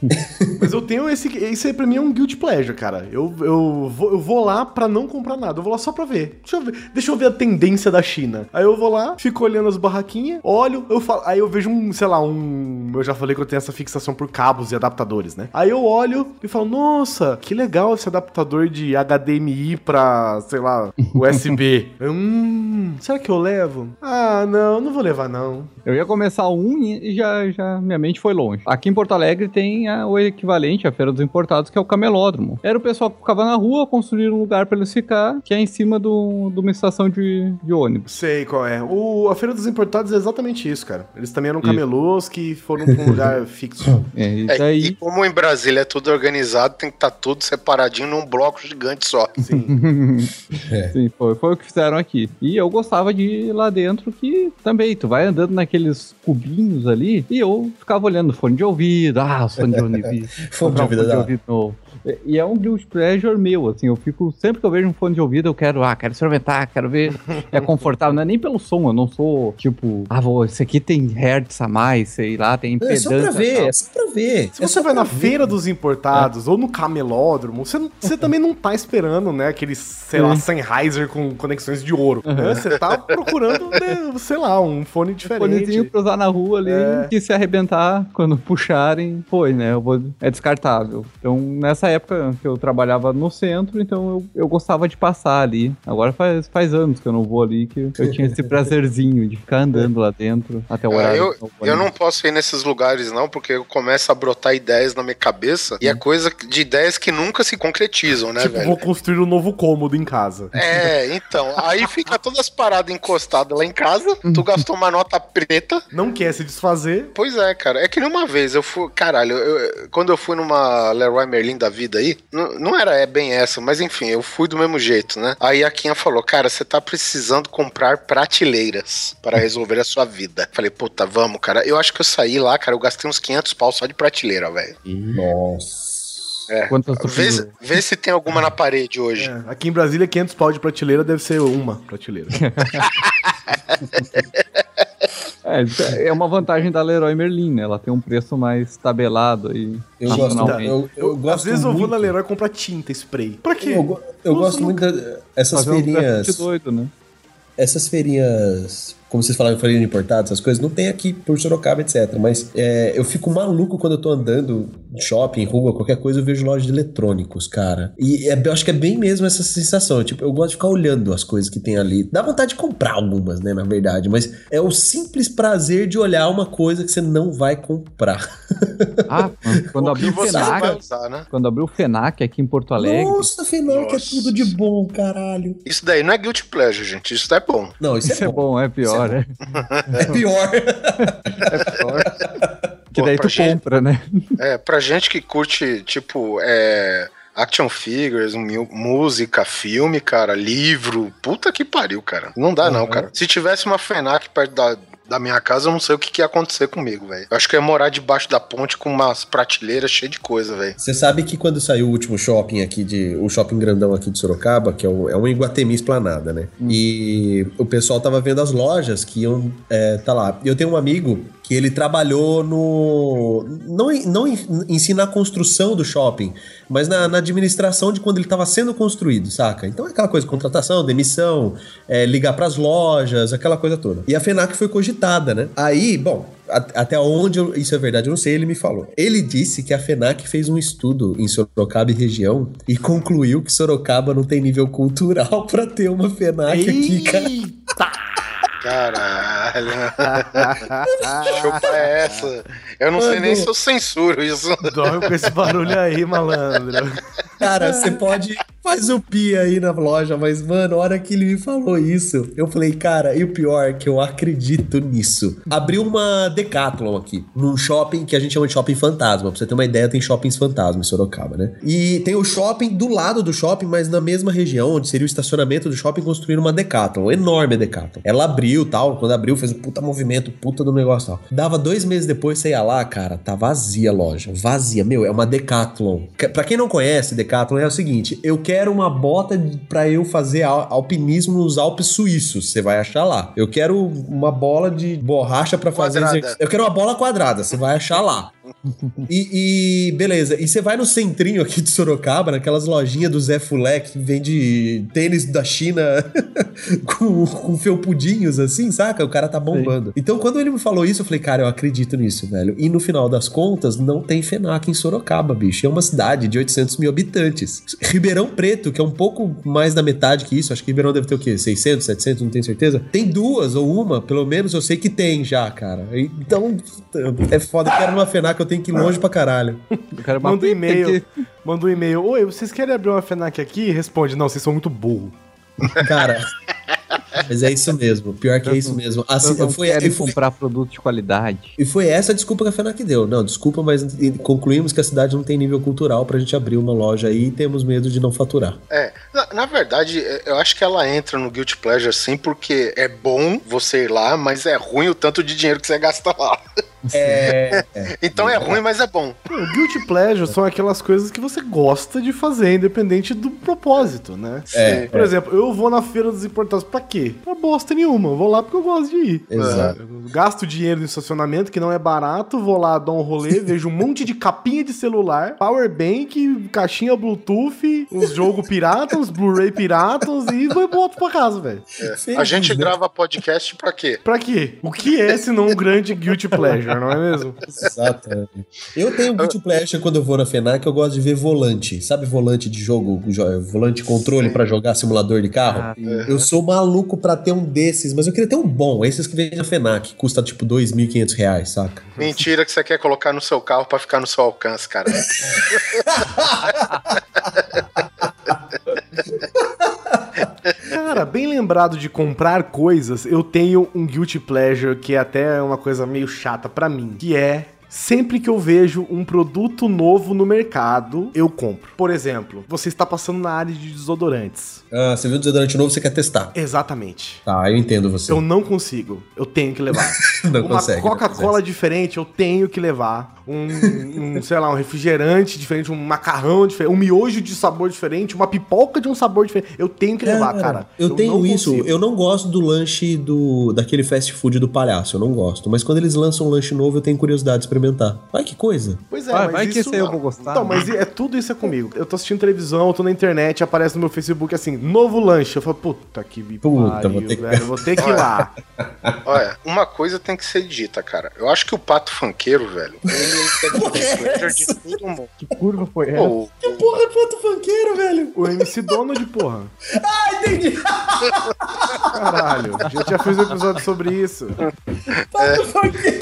Mas eu tenho esse. Esse aí pra mim é um guilty pleasure, cara. Eu, eu, vou, eu vou lá pra não comprar nada. Eu vou lá só pra ver. Deixa eu ver, deixa eu ver a tendência da China. Aí eu vou lá, fico olhando as barraquinhas, olho, eu falo. Aí eu vejo um, sei lá, um. Eu já falei que eu tenho essa fixação por cabos e adaptadores, né? Aí eu olho e falo, nossa, que legal esse adaptador de HDMI pra, sei lá, USB. hum, será que eu levo? Ah, não, não vou levar, não. Eu ia começar um e já, já minha mente foi longe. Aqui em Porto Alegre tem a- o equivalente à Feira dos Importados, que é o camelódromo. Era o pessoal que ficava na rua, construir um lugar pra eles ficar, que é em cima do- de uma estação de, de ônibus. Sei qual é. O, a Feira dos Importados é exatamente isso, cara. Eles também eram Isso. camelôs que foram pra um lugar fixo. É, isso É, aí. E como em Brasília é tudo organizado, tem que estar tudo separadinho num bloco gigante só. Sim. Sim, foi, foi o que fizeram aqui. E eu gostava de ir lá dentro, que também, tu vai andando naqueles cubinhos ali, e eu ficava olhando fone de ouvido, ah, os fones de ouvido. Fone de ouvido fone de da- ouvido novo. E- é um guilty pleasure meu, assim, eu fico, sempre que eu vejo um fone de ouvido, eu quero, ah, quero experimentar, quero ver, é confortável, não é nem pelo som, eu não sou, tipo, ah, vou, esse aqui tem hertz a mais, sei lá, tem É impedância. só pra ver, é só pra ver. Se É você vai na ver. feira dos importados ou no camelódromo, você, você também não tá esperando, né, aqueles, sei lá, Sennheiser com conexões de ouro. né? Você tá procurando, né, sei lá, um fone diferente. Fonezinho pra usar na rua ali, É. que se arrebentar quando puxarem, foi, né? Eu vou, é descartável. Então, nessa época que eu trabalhava no centro, então eu, eu gostava de passar ali. Agora faz, faz anos que eu não vou ali, que eu tinha esse prazerzinho de ficar andando lá dentro até o Ah, horário. eu, vou eu ali. não posso ir nesses lugares, não, porque eu começo a brotar ideias na minha cabeça e é coisa de ideias que nunca se concretizam, né, Tipo, velho? vou construir um novo cômodo em casa. É, então. Aí fica todas as paradas encostadas lá em casa. Tu gastou uma nota preta. Não quer se desfazer. Pois é, cara. É que nem uma vez eu fui. Caralho, eu- quando eu fui numa Leroy Merlin da vida aí, não, não era é bem essa, mas enfim, eu fui do mesmo jeito, né? Aí a Kinha falou: Cara, você tá precisando comprar prateleiras para resolver a sua vida. Falei, puta, vamos, cara. Eu acho que eu saí lá, cara, eu gastei uns 500 pau só de prateleira, velho. Nossa. É. Quantas Vê, precisou? vê se tem alguma na parede hoje. É, aqui em Brasília, 500 pau de prateleira deve ser uma prateleira. É, é uma vantagem da Leroy Merlin, né? Ela tem um preço mais tabelado aí. Eu gosto, eu, eu Eu, gosto às vezes eu vou muito, na Leroy comprar tinta, spray. Pra quê? Eu, eu gosto muito dessas um feirinhas. grafite doido, né? essas feirinhas, como vocês falaram, feirinha importada, essas coisas, não tem aqui por Sorocaba, etc. Mas é, eu fico maluco quando eu tô andando em shopping, rua, qualquer coisa, eu vejo loja de eletrônicos, cara. E é- eu acho que é bem mesmo essa sensação. Tipo, eu gosto de ficar olhando as coisas que tem ali. Dá vontade de comprar algumas, né, na verdade. Mas é o simples prazer de olhar uma coisa que você não vai comprar. Ah, quando abriu o FENAC, usar, né? quando abriu o FENAC aqui em Porto Alegre, Nossa, Fenoc é tudo de bom, caralho. Isso daí não é guilty pleasure, gente. Isso é bom. Não, isso, isso é, é bom. bom, é pior, é. É pior. É pior. Que Pô, daí pra tu gente- compra, né? É, pra gente que curte, tipo, é. Action figures, música, filme, cara, livro. Puta que pariu, cara. Não dá, não, cara. Se tivesse uma FENAC perto da, da minha casa, eu não sei o que, que ia acontecer comigo, velho. Eu acho que eu ia morar debaixo da ponte com umas prateleiras cheias de coisa, velho. Você sabe que quando saiu o último shopping aqui de. O shopping grandão aqui de Sorocaba, que é um, é um Iguatemi esplanada, né? E o pessoal tava vendo as lojas que iam. É, tá lá. Eu tenho um amigo que ele trabalhou no. Não, não em, em si na construção do shopping, mas na, na administração de quando ele estava sendo construído, saca? Então é aquela coisa, contratação, demissão, é, ligar pras lojas, aquela coisa toda. E a FENAC foi cogitada, né? Aí, bom, a- até onde eu- isso é verdade, eu não sei, ele me falou. Ele disse que a FENAC fez um estudo em Sorocaba e região e concluiu que Sorocaba não tem nível cultural pra ter uma FENAC aqui, cara. Caralho. Chupa essa. Eu não sei nem se eu censuro isso. Dorme com esse barulho aí, malandro. Cara, você pode. Faz o pi aí na loja, mas, mano, a hora que ele me falou isso, eu falei, cara, e o pior é que eu acredito nisso. Abriu uma Decathlon aqui, num shopping que a gente chama de shopping fantasma. Pra você ter uma ideia, tem shoppings fantasma em Sorocaba, né? E tem o shopping do lado do shopping, mas na mesma região, onde seria o estacionamento do shopping, construíram uma Decathlon, enorme a Decathlon. Ela abriu tal, quando abriu, fez um puta movimento, puta do negócio tal. Dava dois meses depois, você ia lá, cara, tá vazia a loja, vazia. Meu, é uma Decathlon. Pra quem não conhece, Decathlon é o seguinte: eu quero uma bota pra eu fazer al- alpinismo nos Alpes suíços. Você vai achar lá. Eu quero uma bola de borracha pra fazer. Quadrada. Eu quero uma bola quadrada. Você vai achar lá. E, e beleza, e você vai no centrinho aqui de Sorocaba, naquelas lojinhas do Zé Fulé que vende tênis da China com, com felpudinhos assim, saca? O cara tá bombando. Então quando ele me falou isso, eu falei, cara, eu acredito nisso, velho. E no final das contas, não tem FENAC em Sorocaba, bicho. É uma cidade de 800 mil habitantes. Ribeirão Preto, que é um pouco mais da metade que isso, acho que Ribeirão deve ter o quê? 600, 700, não tenho certeza. Tem duas ou uma, pelo menos eu sei que tem já, cara. Então, é foda. Eu quero uma FENAC, eu tenho que ir longe pra caralho. Eu quero Manda um e-mail. que- Manda um e-mail. Oi, vocês querem abrir uma FENAC aqui? Responde, não, vocês são muito burro. Cara. Mas é isso mesmo. Pior que é isso mesmo. Assim, Eu não foi, quero e, foi, comprar produto de qualidade. e foi essa a desculpa que a FENAC deu. Não, desculpa, mas concluímos que a cidade não tem nível cultural pra gente abrir uma loja aí e temos medo de não faturar. É, na, na verdade, é, eu acho que ela entra no Guilty Pleasure sim, porque é bom você ir lá, mas é ruim o tanto de dinheiro que você gasta lá. É. Então é ruim, mas é bom. O Guilty Pleasure são aquelas coisas que você gosta de fazer, independente do propósito, né? É, Por exemplo, eu vou na feira dos importados pra quê? Pra bosta nenhuma. Eu vou lá porque eu gosto de ir. Exato. Eu gasto dinheiro no estacionamento, que não é barato, vou lá dar um rolê, vejo um monte de capinha de celular, power bank, caixinha Bluetooth, uns jogos piratas, uns Blu-ray piratas e vou e volto pra casa, velho. A gente grava podcast pra quê? Pra quê? O que é senão um grande guilty pleasure, não é mesmo? Exato. é. Eu tenho um guilty pleasure quando eu vou na FENAC, eu gosto de ver volante. Sabe volante de jogo, jo- volante controle pra jogar simulador de carro? Ah, Eu sou maluco pra ter um desses, mas eu queria ter um bom, esses que vem na FENAC, custa tipo 2.500 reais, saca? Mentira que você quer colocar no seu carro pra ficar no seu alcance, cara. Cara, bem lembrado de comprar coisas, eu tenho um guilty pleasure que é até uma coisa meio chata pra mim, que é Sempre que eu vejo um produto novo no mercado, eu compro. Por exemplo, você está passando na área de desodorantes. Ah, você viu um desodorante novo, você quer testar. Exatamente. Tá, eu entendo você. Eu não consigo. Eu tenho que levar. Não Uma consegue, não Coca-Cola diferente, eu tenho que levar. Um, um, sei lá, um refrigerante diferente, um macarrão diferente, um miojo de sabor diferente, uma pipoca de um sabor diferente. Eu tenho que levar, cara. Eu, tenho não isso. consigo. Eu não gosto do lanche do daquele fast food do palhaço. Eu não gosto. Mas quando eles lançam um lanche novo, eu tenho curiosidade de experimentar. Ai, que coisa. Pois é, Vai, mas vai que isso... esse aí eu vou gostar. Então, mas é tudo isso é comigo. Eu tô assistindo televisão, eu tô na internet, aparece no meu Facebook assim, novo lanche. Eu falo, puta que me Puta, pariu, vou ter que- velho, vou ter que ir lá. Olha, uma coisa tem que ser dita, cara. Eu acho que o pato funkeiro, velho, ele é pleasure de todo mundo. Que curva foi essa? Pô, Que porra é pato funkeiro, velho? O MC Donald, porra. Ah, entendi. Caralho, já, já fiz um episódio sobre isso. Pato funkeiro.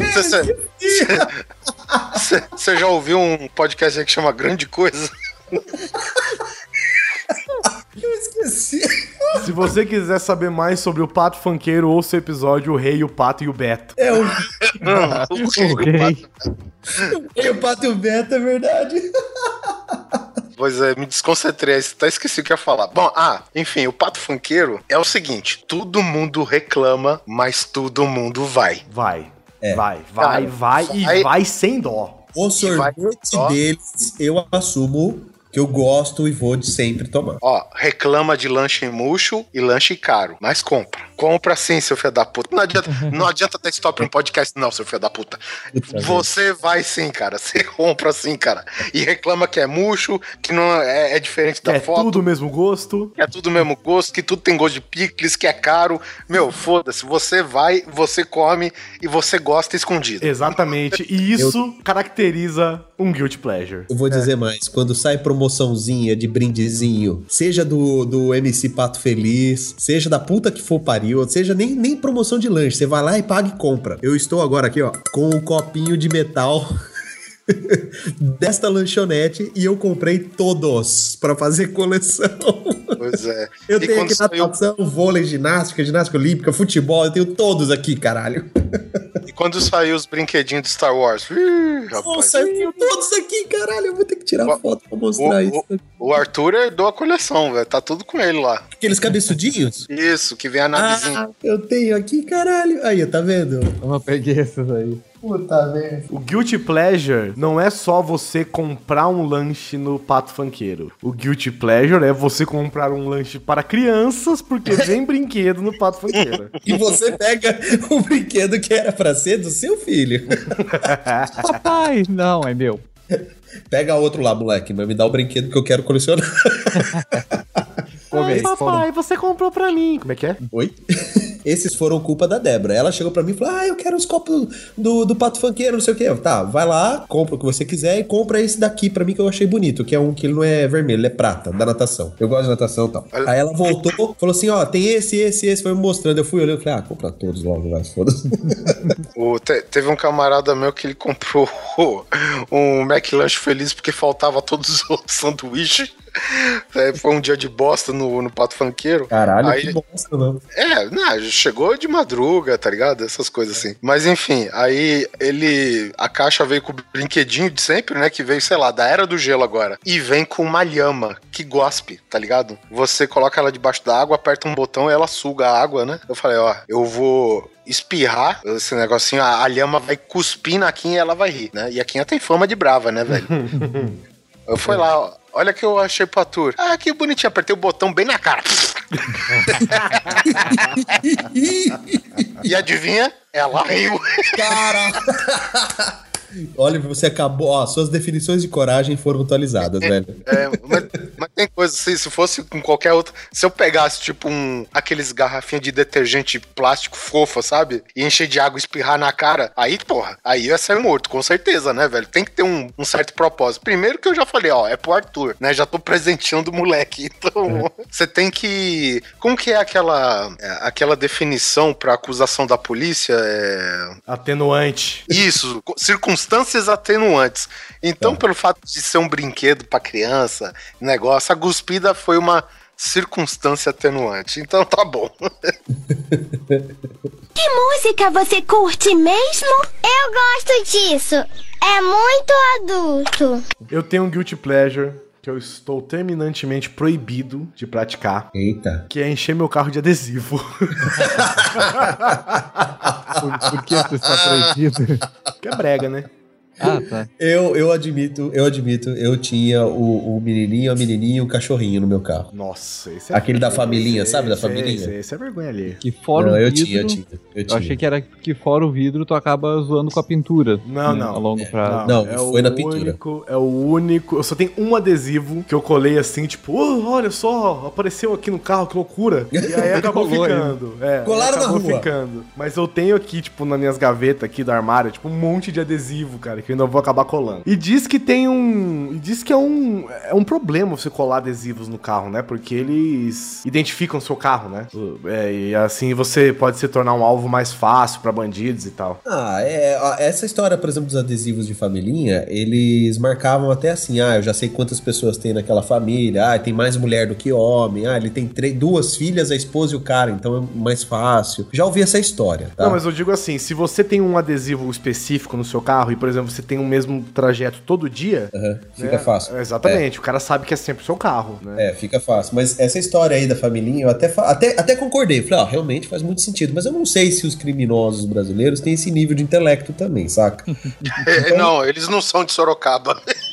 Você já ouviu um podcast aí que chama Grande Coisa? Eu esqueci. Se você quiser saber mais sobre o Pato Funkeiro, ouça o episódio O Rei, o Pato e o Beto. É o, Ok. é o pato e o Beto, é verdade. Pois é, me desconcentrei, até esqueci o que ia falar. Bom, ah, enfim, o pato funkeiro é o seguinte: todo mundo reclama, mas todo mundo vai. Vai, É. vai, vai, Cara, vai e vai- vai sem dó. O vai- sorvete deles, eu assumo que eu gosto e vou de sempre tomar. Ó, reclama de lanche murcho e lanche caro, mas compra. Compra sim, seu filho da puta. Não adianta, não adianta ter stop em podcast, não, seu filho da puta. Você vai sim, cara. Você compra sim, cara. E reclama que é murcho, que não é, é diferente da é foto. tudo o mesmo gosto. Que é tudo mesmo gosto, que tudo tem gosto de picles, que é caro. Meu, foda-se. Você vai, você come e você gosta escondido. Exatamente. E isso caracteriza um Guilty Pleasure. Eu vou dizer mais, quando sai promoçãozinha de brindezinho, seja do, do MC Pato Feliz, seja da puta que for pariu, ou seja nem, nem promoção de lanche, você vai lá e paga e compra. Eu estou agora aqui, ó, com um copinho de metal desta lanchonete e eu comprei todos pra fazer coleção. Pois é. Eu E tenho aqui saiu- natação, vôlei, ginástica, ginástica olímpica, futebol, eu tenho todos aqui, caralho. E quando saiu os brinquedinhos do Star Wars? Ih, rapaz. Nossa, eu tenho todos aqui, caralho. Eu vou ter que tirar O- foto pra mostrar o- isso. O Arthur herdou a coleção, velho. Tá tudo com ele lá. Aqueles cabeçudinhos? Isso, que vem a navezinha. Ah, eu tenho aqui, caralho. Aí, tá vendo? Eu não peguei essas aí. Puta merda. O Guilty Pleasure não é só você comprar um lanche no Pato Fanqueiro. O Guilty Pleasure é você comprar um lanche para crianças porque vem brinquedo no Pato Fanqueiro. E você pega o brinquedo que era pra ser do seu filho. Papai, não, é meu. Pega outro lá, moleque, mas me dá o brinquedo que eu quero colecionar. Come. papai, você comprou pra mim. Como é que é? Oi? Esses foram culpa da Débora. Ela chegou pra mim e falou: Ah, eu quero os copos do, do pato funkeiro, não sei o quê. Eu, Tá, vai lá, compra o que você quiser e compra esse daqui pra mim que eu achei bonito, que é um que ele não é vermelho, ele é prata, da natação. Eu gosto de natação e tal. Aí ela voltou, falou assim: Ó, tem esse, esse, esse, foi me mostrando. Eu fui olhando e falei: Ah, compra todos logo, vai, foda-se. Te- teve um camarada meu que ele comprou um McLanche feliz porque faltava todos os outros sanduíches. É, foi um dia de bosta no, no Pato Fanqueiro. Caralho, Aí- que bosta, não. É, não, chegou de madruga, tá ligado? Essas coisas assim. Mas enfim, aí ele. A caixa veio com o brinquedinho de sempre, né? Que veio, sei lá, da era do gelo agora. E vem com uma lhama que gospe, tá ligado? Você coloca ela debaixo da água, aperta um botão e ela suga a água, né? Eu falei, ó, eu vou espirrar esse negocinho, a, a lhama vai cuspir na Kim e ela vai rir, né? E a Kim tem fama de brava, né, velho? Eu fui lá, ó, olha que eu achei pra tour. Ah, que bonitinho, apertei o botão bem na cara. e adivinha? Ela riu. Cara! Olha, você acabou. Ó, suas definições de coragem foram atualizadas, velho. É, mas, mas tem coisa assim, se fosse com qualquer outro. Se eu pegasse, tipo, um, aqueles garrafinhas de detergente plástico fofa, sabe? E encher de água e espirrar na cara, aí, porra, aí eu ia sair morto, com certeza, né, velho? Tem que ter um, um certo propósito. Primeiro que eu já falei, ó, é pro Arthur, né? Já tô presenteando o moleque. Então, você tem que. Como que é aquela, é, aquela definição pra acusação da polícia? É. Atenuante. Isso, co- circunstâncias atenuantes. Então, Tá. pelo fato de ser um brinquedo pra criança, negócio, a guspida foi uma circunstância atenuante. Então tá bom. Que música você curte mesmo? Eu gosto disso. É muito adulto. Eu tenho um Guilty Pleasure que eu estou terminantemente proibido de praticar. Eita. Que é encher meu carro de adesivo. Por, por que você está proibido? que é brega, né? Ah, tá. Eu, eu admito, eu admito, eu tinha o, o menininho, a menininha e o cachorrinho no meu carro. Nossa, esse é Aquele da família, esse- sabe, da esse- família? Esse, esse é vergonha ali. Que fora Não, o eu vidro. tinha, eu tinha, eu Eu tinha. achei que era que fora o vidro tu acaba zoando com a pintura. Não, né, não. A longo prazo. Não, é foi o na pintura. Único, é o único. Eu só tenho um adesivo que eu colei assim, tipo, "Oh, olha só, apareceu aqui no carro, que loucura. E aí acabou Colou ficando. É, Colaram na acabou rua. ficando. Mas eu tenho aqui, tipo, nas minhas gavetas aqui do armário, tipo, um monte de adesivo, cara, que eu ainda vou acabar colando. E diz que tem um. E diz que é um. É um problema você colar adesivos no carro, né? Porque eles identificam o seu carro, né? É, e assim você pode se tornar um alvo mais fácil pra bandidos e tal. Ah, é, essa história, por exemplo, dos adesivos de família, eles marcavam até assim, ah, eu já sei quantas pessoas tem naquela família, ah, tem mais mulher do que homem, ah, ele tem duas filhas, a esposa e o cara, então é mais fácil. Já ouvi essa história, tá? Não, mas eu digo assim, se você tem um adesivo específico no seu carro e, por exemplo, você tem o mesmo trajeto todo dia... Fica né? fácil. Exatamente, o cara sabe que é sempre o seu carro, né? É, fica fácil. Mas essa história aí da família, eu até, até, até concordei. Falei, ó, realmente faz muito sentido. Mas eu não sei se os criminosos brasileiros têm esse nível de intelecto também, saca? É, não, eles não são de Sorocaba.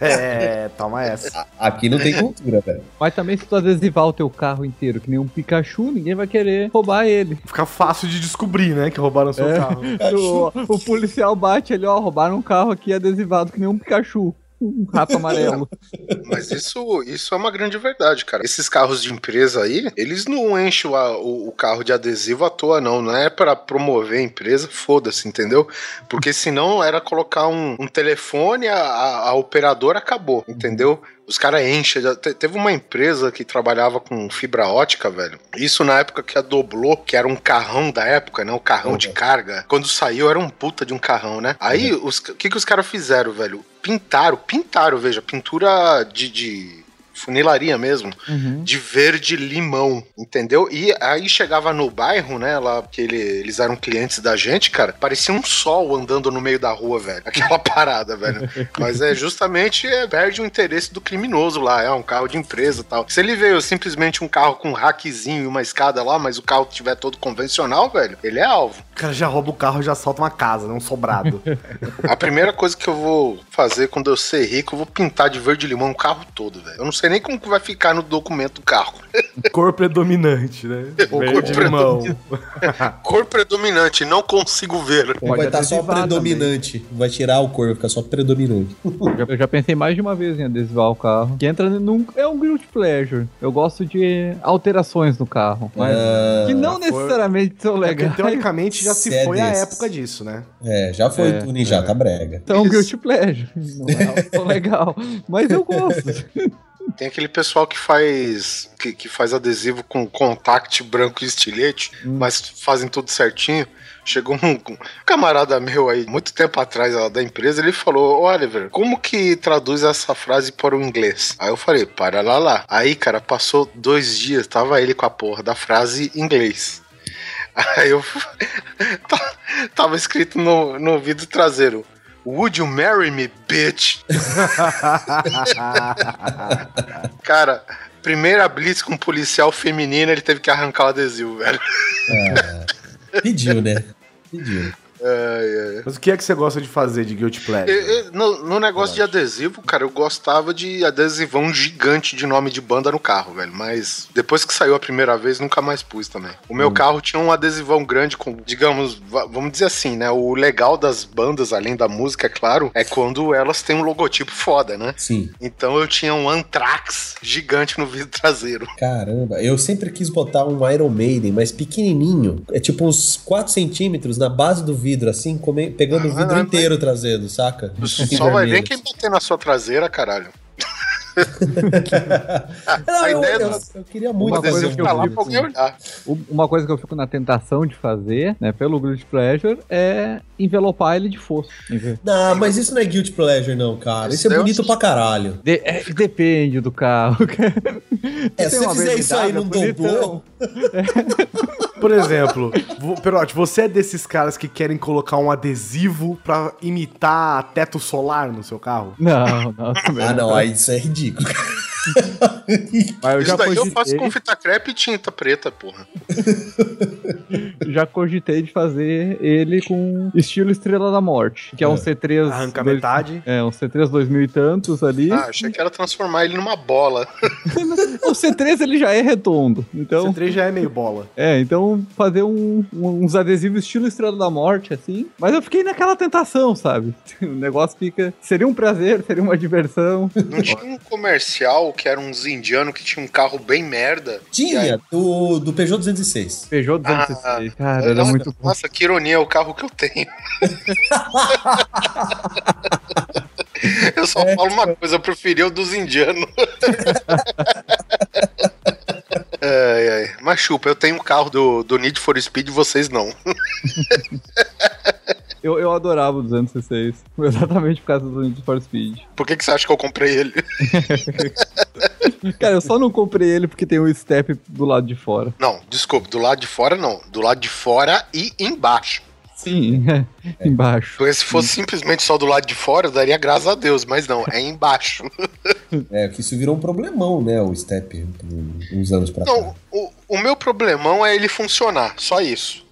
É, toma essa. Aqui não tem cultura, velho. Mas também se tu adesivar o teu carro inteiro que nem um Pikachu, ninguém vai querer roubar ele. Fica fácil de descobrir, né, que roubaram seu carro. O, o policial bate ali, ó, roubaram um carro aqui adesivado que nem um Pikachu. Um rato amarelo. Mas isso, isso é uma grande verdade, cara. Esses carros de empresa aí, eles não enchem o, o- o carro de adesivo à toa, não. Não é pra promover a empresa, foda-se, entendeu? Porque senão era colocar um, um telefone, a, a- a operadora acabou, entendeu? Os caras enchem. Teve uma empresa que trabalhava com fibra ótica, velho. Isso na época que a Doblô, que era um carrão da época, né? Um carrão de carga. Quando saiu, era um puta de um carrão, né? Aí, os- o que, que os caras fizeram, velho? Pintaram, pintaram, veja, pintura de- de funilaria mesmo, Uhum. de verde limão, entendeu? E aí chegava no bairro, né, lá que ele- eles eram clientes da gente, cara, parecia um sol andando no meio da rua, velho. Aquela parada, velho. Mas é justamente é, perde o interesse do criminoso lá, é um carro de empresa e tal. Se ele veio simplesmente um carro com um rackzinho e uma escada lá, mas o carro tiver todo convencional, velho, ele é alvo. O cara já rouba o carro e já solta uma casa, né? Um sobrado. A primeira coisa que eu vou fazer quando eu ser rico, eu vou pintar de verde limão o carro todo, velho. Eu não sei nem como que vai ficar no documento do carro. Cor predominante, né? Cor Verde limão. Cor predominante, não consigo ver. Ou vai estar só predominante. Vai tirar o cor, vai ficar só predominante. Já- Eu já pensei mais de uma vez em adesivar o carro. Que entra num. É um guilty pleasure. Eu gosto de alterações no carro. Mas Ah, que não necessariamente são É legais. teoricamente já se Cê é foi a época disso, né? É, já foi É, tuning, já tá brega. São guilty pleasure. Não é legal. Mas eu gosto. Tem aquele pessoal que faz que, que faz adesivo com contact branco e estilete, mas fazem tudo certinho. Chegou um, camarada meu aí, muito tempo atrás da empresa, ele falou: "Ô, Oliver, como que traduz essa frase para o inglês? Aí eu falei: para lá lá. Aí, cara, passou dois dias, tava ele com a porra da frase em inglês. Aí eu. tava escrito no, no vidro traseiro: Would you marry me, bitch? Cara, primeira blitz com um policial feminino, ele teve que arrancar o adesivo, velho. Pediu, né? Pediu. Ai, ai. Mas o que é que você gosta de fazer de Guilty Pleasure? No, no negócio de adesivo, cara, eu gostava de adesivão gigante de nome de banda no carro, velho. Mas depois que saiu a primeira vez, nunca mais pus também. O meu carro tinha um adesivão grande com, digamos, va- vamos dizer assim, né? O legal das bandas, além da música, é claro, é quando elas têm um logotipo foda, né? Sim. Então eu tinha um Anthrax gigante no vidro traseiro. Caramba, eu sempre quis botar um Iron Maiden, mas pequenininho. É tipo uns 4 centímetros na base do vidro, assim, come- pegando o vidro Ah, inteiro trazendo, saca? Só vai ver quem bater na sua traseira, caralho. Não, eu, eu- eu queria muito Uma coisa fazer que eu tá olhar. U- Uma coisa que eu fico na tentação de fazer, né, pelo Guilty Pleasure, é envelopar ele de. Enve- Não, mas isso não é guilty pleasure, não, cara. Isso é Deus. bonito pra caralho. De- é, depende do carro. É, se você fizer isso aí não bonitão. dobrou. Por exemplo, Perote, você é desses caras que querem colocar um adesivo pra imitar teto solar no seu carro? Não, não, também Ah, não, aí isso é ridículo. Mas eu Isso já daí eu faço cogitei, com fita crepe e tinta preta, porra. já cogitei de fazer ele com estilo Estrela da Morte, que é um C3... Arranca dois- metade. É, um C3 2000 e tantos ali. Ah, achei que era transformar ele numa bola. o C3 ele já é redondo, então... C3 já é meio bola. É, então fazer um- um- uns adesivos estilo Estrela da Morte, assim. Mas eu fiquei naquela tentação, sabe? O negócio fica. Seria um prazer, seria uma diversão. Não tinha um comercial que era uns indianos que tinha um carro bem merda? E aí- Tinha, do, do Peugeot 206. Peugeot 206. Cara, era nossa, muito bom. Nossa, que ironia, é o carro que eu tenho. eu só falo uma coisa, eu preferi o dos indianos. ai, ai. Mas chupa, eu tenho um carro do, do Need for Speed, vocês não. Eu, eu adorava o 206. Exatamente por causa do Need for Speed. Por que, que você acha que eu comprei ele? Cara, eu só não comprei ele porque tem o step do lado de fora. Não, desculpa, do lado de fora não. Do lado de fora e embaixo. Sim, é. embaixo. Porque se fosse simplesmente só do lado de fora, eu daria graças a Deus, mas não, é embaixo. É, que isso virou um problemão, né? O Step, um- uns anos pra cá. Não, o, o meu problemão é ele funcionar, só isso.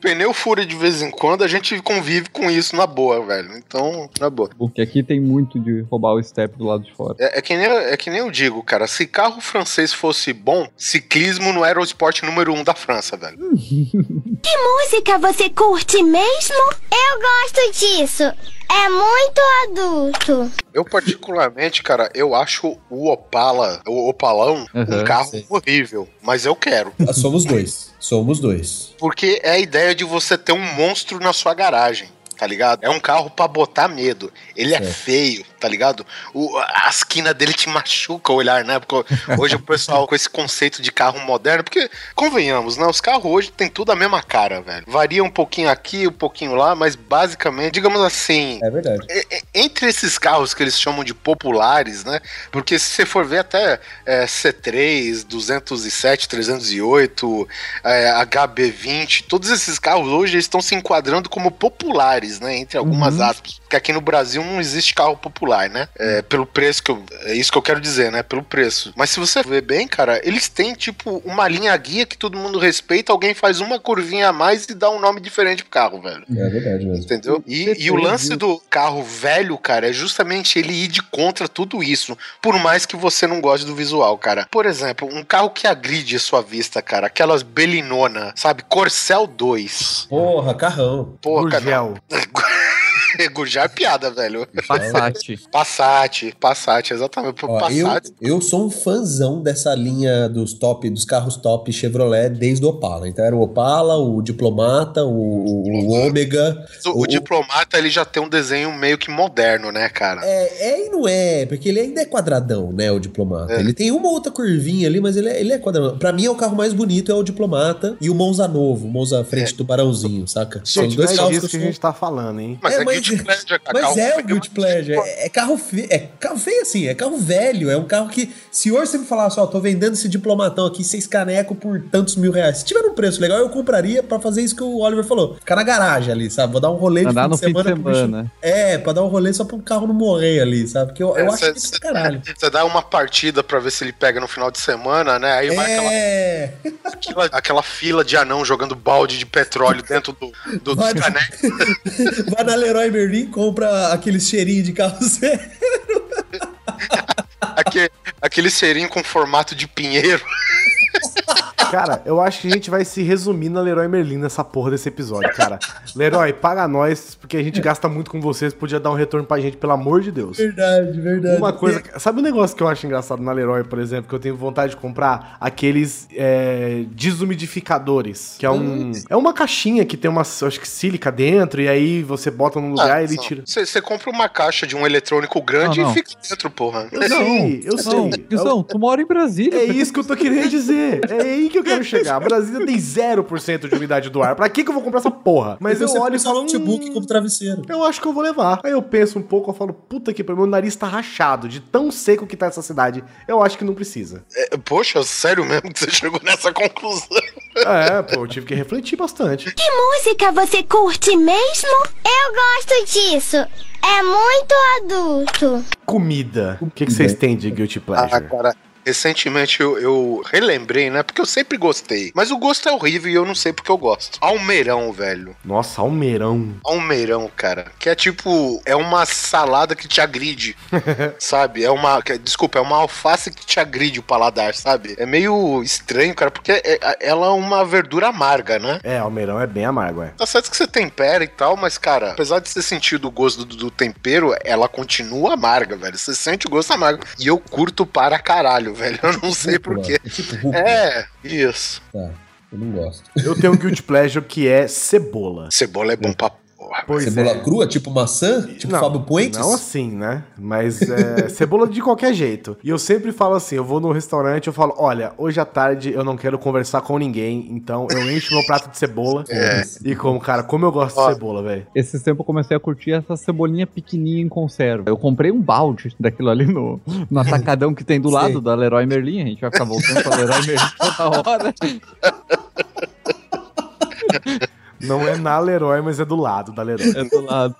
Pneu fura de vez em quando, a gente convive com isso na boa, velho. Então, na boa. Porque aqui tem muito de roubar o step do lado de fora. É, é que nem, é que nem eu digo, cara. Se carro francês fosse bom, ciclismo não era o esporte número um da França, velho. Que música você curte mesmo? Eu gosto disso. É muito adulto. Eu, particularmente, cara, eu acho o Opala, o Opalão, um Uhum, carro sei. horrível. Mas eu quero. Ah, Somos dois. Somos dois. Porque é a ideia de você ter um monstro na sua garagem, tá ligado? É um carro pra botar medo. Ele é Certo. feio, tá ligado? O, a esquina dele te machuca o olhar, né? Porque hoje o pessoal com esse conceito de carro moderno, porque, convenhamos, né? Os carros hoje tem tudo a mesma cara, velho. Varia um pouquinho aqui, um pouquinho lá, mas basicamente, digamos assim, É verdade. entre esses carros que eles chamam de populares, né? Porque se você for ver até é, C3, 207, 308, é, HB20, todos esses carros hoje estão se enquadrando como populares, né? Entre algumas aspas. Porque aqui no Brasil não existe carro popular, né? É, pelo preço que eu. É isso que eu quero dizer, né? Pelo preço. Mas se você ver bem, cara, eles têm, tipo, uma linha guia que todo mundo respeita, alguém faz uma curvinha a mais e dá um nome diferente pro carro, velho. É verdade mesmo. Entendeu? E, e o lance do carro velho, cara, é justamente ele ir de contra tudo isso. Por mais que você não goste do visual, cara. Por exemplo, um carro que agride a sua vista, cara. Aquelas Belinona, sabe? Corcel 2. Porra, carrão. Pô, cara. Gurgel. Gurgel é piada, velho. Passat. Passat, Passat, exatamente. Ó, eu, Passat. eu sou um fãzão dessa linha dos top, dos carros top Chevrolet desde o Opala. Então era o Opala, o Diplomata, o, o, o Ômega. O, o diplomata, ele já tem um desenho meio que moderno, né, cara? É, é e não é, porque ele ainda é quadradão, né, o Diplomata. É. Ele tem uma outra curvinha ali, mas ele é, ele é quadradão. Pra mim, é o carro mais bonito é o Diplomata e o Monza novo, o Monza frente do Barãozinho, saca? São Gente, não dois é carros que que eu a gente tá falando, hein? Mas É, é, mas- guilty pleasure, cara. Mas Carro é o feio, Guilty Pleasure. É, é carro feio. É carro feio assim, é carro velho. É um carro que, se hoje você me falasse, ó, tô vendendo esse diplomatão aqui, seis caneco por tantos mil reais. Se tiver um preço legal, eu compraria pra fazer isso que o Oliver falou. Ficar na garagem ali, sabe? Vou dar um rolê de Andar no fim de pro bicho- semana. É, pra dar um rolê só pro carro não morrer ali, sabe? Porque eu, eu É, acho cê- isso do caralho. Você dá uma partida pra ver se ele pega no final de semana, né? Aí vai aquela, É, aquela, aquela fila de anão jogando balde de petróleo dentro do, do, Vai- dos canecos. vai na Leroy Merlin, compra aquele cheirinho de carro zero. Aquele, aquele serinho com formato de pinheiro. Cara, eu acho que a gente vai se resumir na Leroy Merlin nessa porra desse episódio, cara. Leroy, paga nós, porque a gente gasta muito com vocês, podia dar um retorno pra gente, pelo amor de Deus. Verdade, verdade. Uma coisa. Sabe um negócio que eu acho engraçado na Leroy, por exemplo, que eu tenho vontade de comprar? Aqueles é, desumidificadores. Que é um. É uma caixinha que tem uma, acho que sílica dentro, e aí você bota num lugar e ele tira. Você compra uma caixa de um eletrônico grande Não, não. e fica dentro, porra. Eu sei, eu Não, sei. Guizão, tu mora em Brasília. É isso que eu tô querendo dizer. É aí que eu quero chegar. Brasília tem 0% de umidade do ar. Pra que, que eu vou comprar essa porra? Mas eu olho e falo. o notebook "Hum, como travesseiro. Eu acho que eu vou levar. Aí eu penso um pouco, eu falo, puta que pariu, meu nariz tá rachado de tão seco que tá essa cidade. Eu acho que não precisa. É, poxa, sério mesmo que você chegou nessa conclusão? É, pô, eu tive que refletir bastante. Que música você curte mesmo? Eu gosto disso. É muito adulto. Comida. O que, que vocês têm de Guilty Ah, Pleasure? cara. Recentemente eu, eu relembrei, né? Porque eu sempre gostei. Mas o gosto é horrível e eu não sei porque eu gosto. Almeirão, velho. Nossa, almeirão. Almeirão, cara. Que é tipo. É uma salada que te agride. sabe? É uma. Desculpa, é uma alface que te agride o paladar, sabe? É meio estranho, cara, porque é- é- ela é uma verdura amarga, né? É, almeirão é bem amargo, é. Tá certo que você tempera e tal, mas, cara, apesar de você sentir o gosto do, do tempero, ela continua amarga, velho. Você sente o gosto amargo. E eu curto para caralho, velho. Eu não sei porquê. É tipo rúcula. É, isso. Tá, eu não gosto. Eu tenho um Guilty Pleasure que é cebola. Cebola é bom pra. Pois Cebola é. crua, tipo maçã? Tipo Não, Fábio Puentes? Não assim, né? Mas é, cebola de qualquer jeito. E eu sempre falo assim: eu vou no restaurante, eu falo, olha, hoje à tarde eu não quero conversar com ninguém, então eu encho meu prato de cebola É. e como, cara, como eu gosto Ó. de cebola, velho. Esses tempos eu comecei a curtir essa cebolinha pequenininha em conserva. Eu comprei um balde daquilo ali no, no atacadão que tem do Sei. lado da Leroy Merlin. A gente vai ficar voltando pra Leroy Merlin toda hora. Não é na Leroy, mas é do lado da Leroy. É do lado.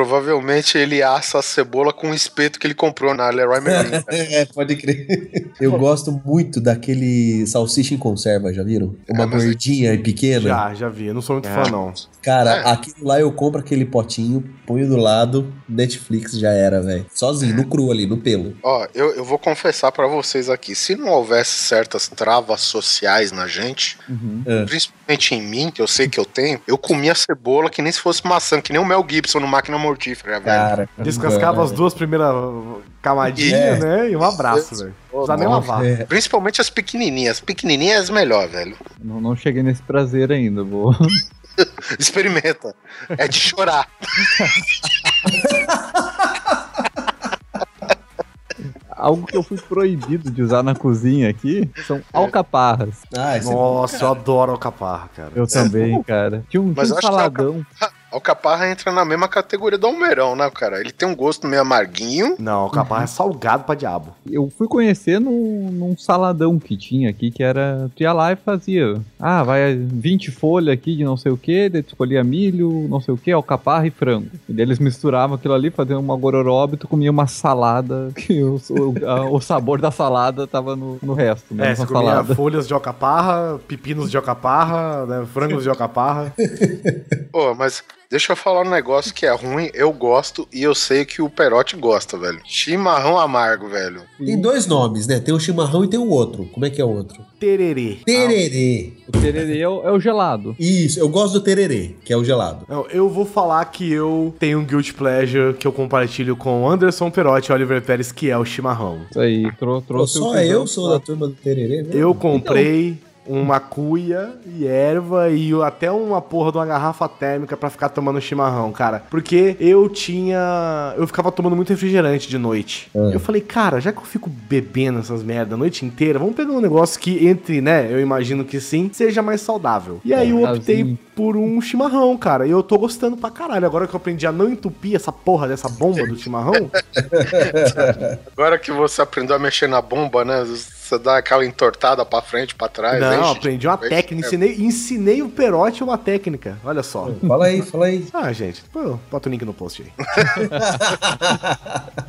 Provavelmente ele assa a cebola com o espeto que ele comprou na Leroy Merlin. É, pode crer. Eu gosto muito daquele salsicha em conserva, já viram? Uma É, mas- gordinha e pequena. Já, já vi. Eu não sou muito fã, não. Cara, É. aquilo lá eu compro aquele potinho, ponho do lado, Netflix já era, velho. Sozinho, no cru ali, no pelo. Ó, eu, eu vou confessar pra vocês aqui, se não houvesse certas travas sociais na gente, Uhum. principalmente em mim, que eu sei que eu tenho, eu comia cebola que nem se fosse maçã, que nem o Mel Gibson no Máquina Mortífera, velho. Cara. Descascava as duas primeiras camadinhas, É. né? E um abraço, velho. Não precisa nem lavar. É, Principalmente as pequenininhas. As pequenininhas melhor, velho. Não, não cheguei nesse prazer ainda. Vou. Experimenta. É de chorar. Algo que eu fui proibido de usar na cozinha aqui são alcaparras. Ah, esse Nossa, eu adoro alcaparra, cara. Eu também, cara. Tinha um, tinha um saladão. Alcaparra entra na mesma categoria do almeirão, né, cara? Ele tem um gosto meio amarguinho. Não, alcaparra é salgado pra diabo. Eu fui conhecer num, num saladão que tinha aqui, que era. Tu ia lá e fazia. Ah, vai 20 folhas aqui de não sei o que, daí tu escolhia milho, não sei o que, alcaparra e frango. E daí eles misturavam aquilo ali, faziam uma gororoba e tu comia uma salada, que o, o, a- o sabor da salada tava no, no resto, né? É, você comia salada. folhas de alcaparra, pepinos de alcaparra, né, frangos de alcaparra. Pô, mas deixa eu falar um negócio que é ruim, eu gosto e eu sei que o Perotti gosta, velho. Chimarrão amargo, velho. Tem dois nomes, né? Tem o chimarrão e tem o outro. Como é que é o outro? Tererê. Tererê. O tererê é o, é o gelado. Isso, eu gosto do tererê, que é o gelado. Não, eu vou falar que eu tenho um guilty pleasure que eu compartilho com Anderson Perotti e Oliver Pérez, que é o chimarrão. Isso aí, trou Pô, trouxe só eu sou da turma do tererê, né? Eu comprei uma cuia e erva e até uma porra de uma garrafa térmica pra ficar tomando chimarrão, cara. Porque eu tinha. Eu ficava tomando muito refrigerante de noite. Ah. Eu falei, cara, já que eu fico bebendo essas merda a noite inteira, vamos pegar um negócio que entre, né? Eu imagino que sim, seja mais saudável. E aí eu optei Casinho. por um chimarrão, cara. E eu tô gostando pra caralho. Agora que eu aprendi a não entupir essa porra dessa bomba do chimarrão, Agora que você aprendeu a mexer na bomba, né? Você dá aquela entortada pra frente, pra trás. não, enche aprendi uma técnica. Ensinei, ensinei o Perotti uma técnica. Olha só. Fala aí, fala aí. Ah, gente, pô, bota o link no post aí.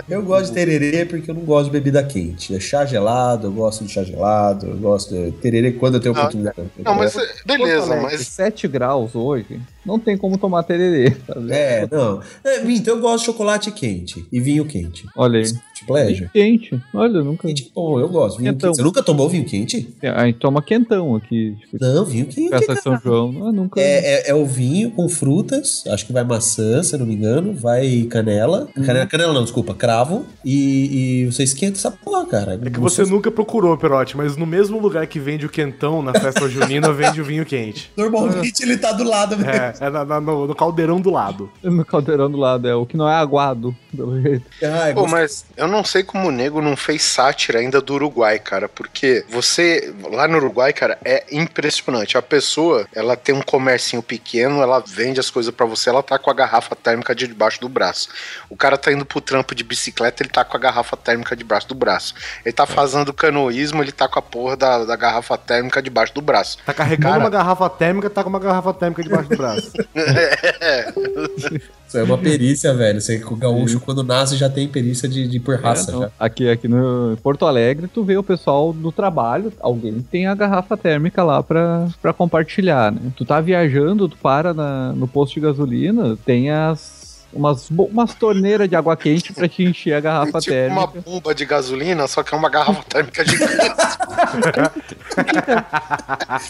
Eu gosto de tererê porque eu não gosto de bebida quente. É chá gelado, eu gosto de chá gelado, eu gosto de tererê quando eu tenho Ah, oportunidade. Não, mas é, beleza, mas 7 graus hoje, não tem como tomar tererê. sabe? É, não. É, então eu gosto de chocolate quente e vinho quente. Olha aí. De pleasure. Quente. Olha, nunca. Quente, bom, eu gosto. Vinho Quentão. quente. Você nunca tomou vinho quente? A gente toma quentão aqui. Tipo, Não, vinho quente. festa de. São João. Ah, nunca. É, é, é o vinho com frutas, acho que vai maçã, se eu não me engano, vai canela. Uhum. Canela, canela não, desculpa, cravo. E, e você esquenta essa porra, cara. É que você nunca procurou, Perotti, mas no mesmo lugar que vende o quentão na festa junina, vende o vinho quente. Normalmente ele tá do lado mesmo. É, é na- na- no, no caldeirão do lado. No caldeirão do lado, é o que não é aguado, pelo jeito. Ah, Pô, mas eu não sei como o nego não fez sátira ainda do Uruguai, cara, porque você, lá no Uruguai, cara, é impressionante. A pessoa, ela tem um comércio pequeno, ela vende as coisas pra você, ela tá com a garrafa térmica de debaixo do braço. O cara tá indo pro trampo de bicicleta, ele tá com a garrafa térmica debaixo do braço. Ele tá fazendo canoísmo, ele tá com a porra da, da garrafa térmica debaixo do braço. Tá carregando Cara- uma garrafa térmica, tá com uma garrafa térmica debaixo do braço. É, Isso é uma perícia, velho. Você, o gaúcho, quando nasce, já tem perícia de, de por raça. É, não. já. aqui, aqui no Porto Alegre, tu vê o pessoal do trabalho, alguém tem a garrafa térmica lá pra, pra compartilhar, né? Tu tá viajando, tu para na- no posto de gasolina, tem as. Umas, umas torneiras de água quente pra te encher a garrafa tipo térmica. uma bomba de gasolina, só que é uma garrafa térmica gigante.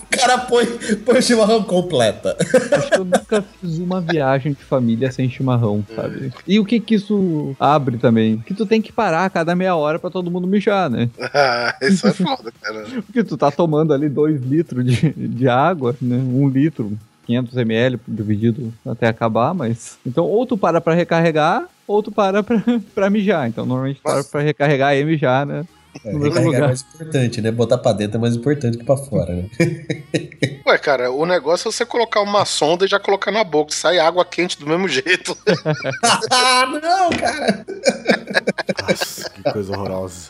O cara põe, põe o chimarrão completa. Acho que eu nunca fiz uma viagem de família sem chimarrão, sabe? E o que que isso abre também? Que tu tem que parar a cada meia hora pra todo mundo mijar, né? Ah, Isso é foda, cara. Porque tu tá tomando ali dois litros de, de água, né? Um litro, 500 ml dividido até acabar, mas... Então, ou tu para pra recarregar, ou tu para pra, pra mijar. Então, normalmente para pra recarregar e mijar, né? É, recarregar é mais importante, né? Botar pra dentro é mais importante que pra fora, né? Ué, cara, o negócio é você colocar uma sonda e já colocar na boca. Sai água quente do mesmo jeito. ah, não, cara! Nossa, que coisa horrorosa.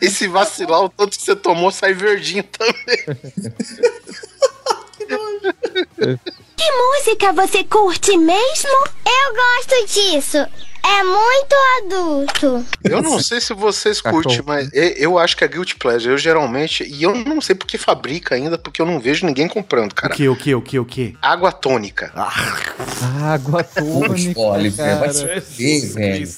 E se vacilar, o tanto que você tomou sai verdinho também. Que música você curte mesmo? Eu gosto disso. É muito adulto. Eu não sei se vocês curtem, mas eu acho que é Guilty Pleasure. Eu geralmente. E eu não sei porque fabrica ainda, porque eu não vejo ninguém comprando, O cara. que, o que, o que, o que? Água tônica. Água tônica, velho, vai se fuder, velho.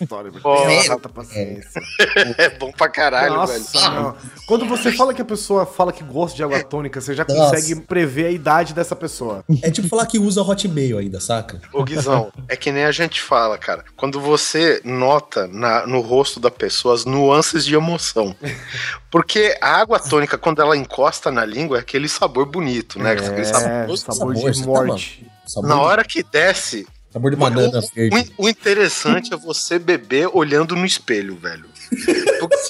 É bom pra caralho, Nossa, velho. não. Quando você fala que a pessoa fala que gosta de água tônica, você já Nossa. consegue prever a idade dessa pessoa. É tipo falar que usa Hotmail ainda, saca? Ô Guizão, é que nem a gente fala, cara. Quando você nota na- no rosto da pessoa as nuances de emoção. Porque a água tônica, quando ela encosta na língua, é aquele sabor bonito, né? Aquele sabor É, sabor sabor, de você tá morte. Sabor Na de- hora que desce, Sabor de banana O, verde. o- o interessante é você beber olhando no espelho, velho.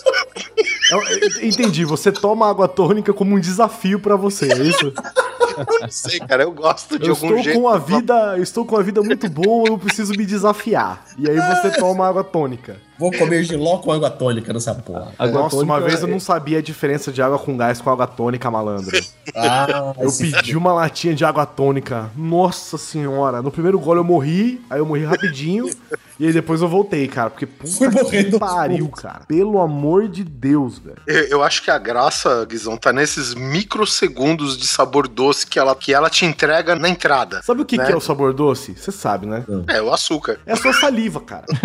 Eu- eu entendi, você toma água tônica como um desafio pra você, é isso? Eu não sei, cara, eu gosto de Eu algum estou jeito. com a vida, eu estou com a vida muito boa, eu preciso me desafiar. E aí você toma água tônica. Vou comer giló com água tônica nessa porra. Água Nossa, uma vez eu é- não sabia a diferença de água com gás com água tônica, malandro. Ah, Eu pedi uma latinha de água tônica. Nossa senhora. No primeiro gole eu morri, aí eu morri rapidinho. e aí depois eu voltei, cara. Porque puta que pariu, cara. Pelo amor de Deus, velho. Eu, eu acho que a graça, Guizão, tá nesses microsegundos de sabor doce que ela, que ela te entrega na entrada. Sabe o que, Né? que é o sabor doce? Você sabe, né? É, o açúcar. É a sua saliva, cara.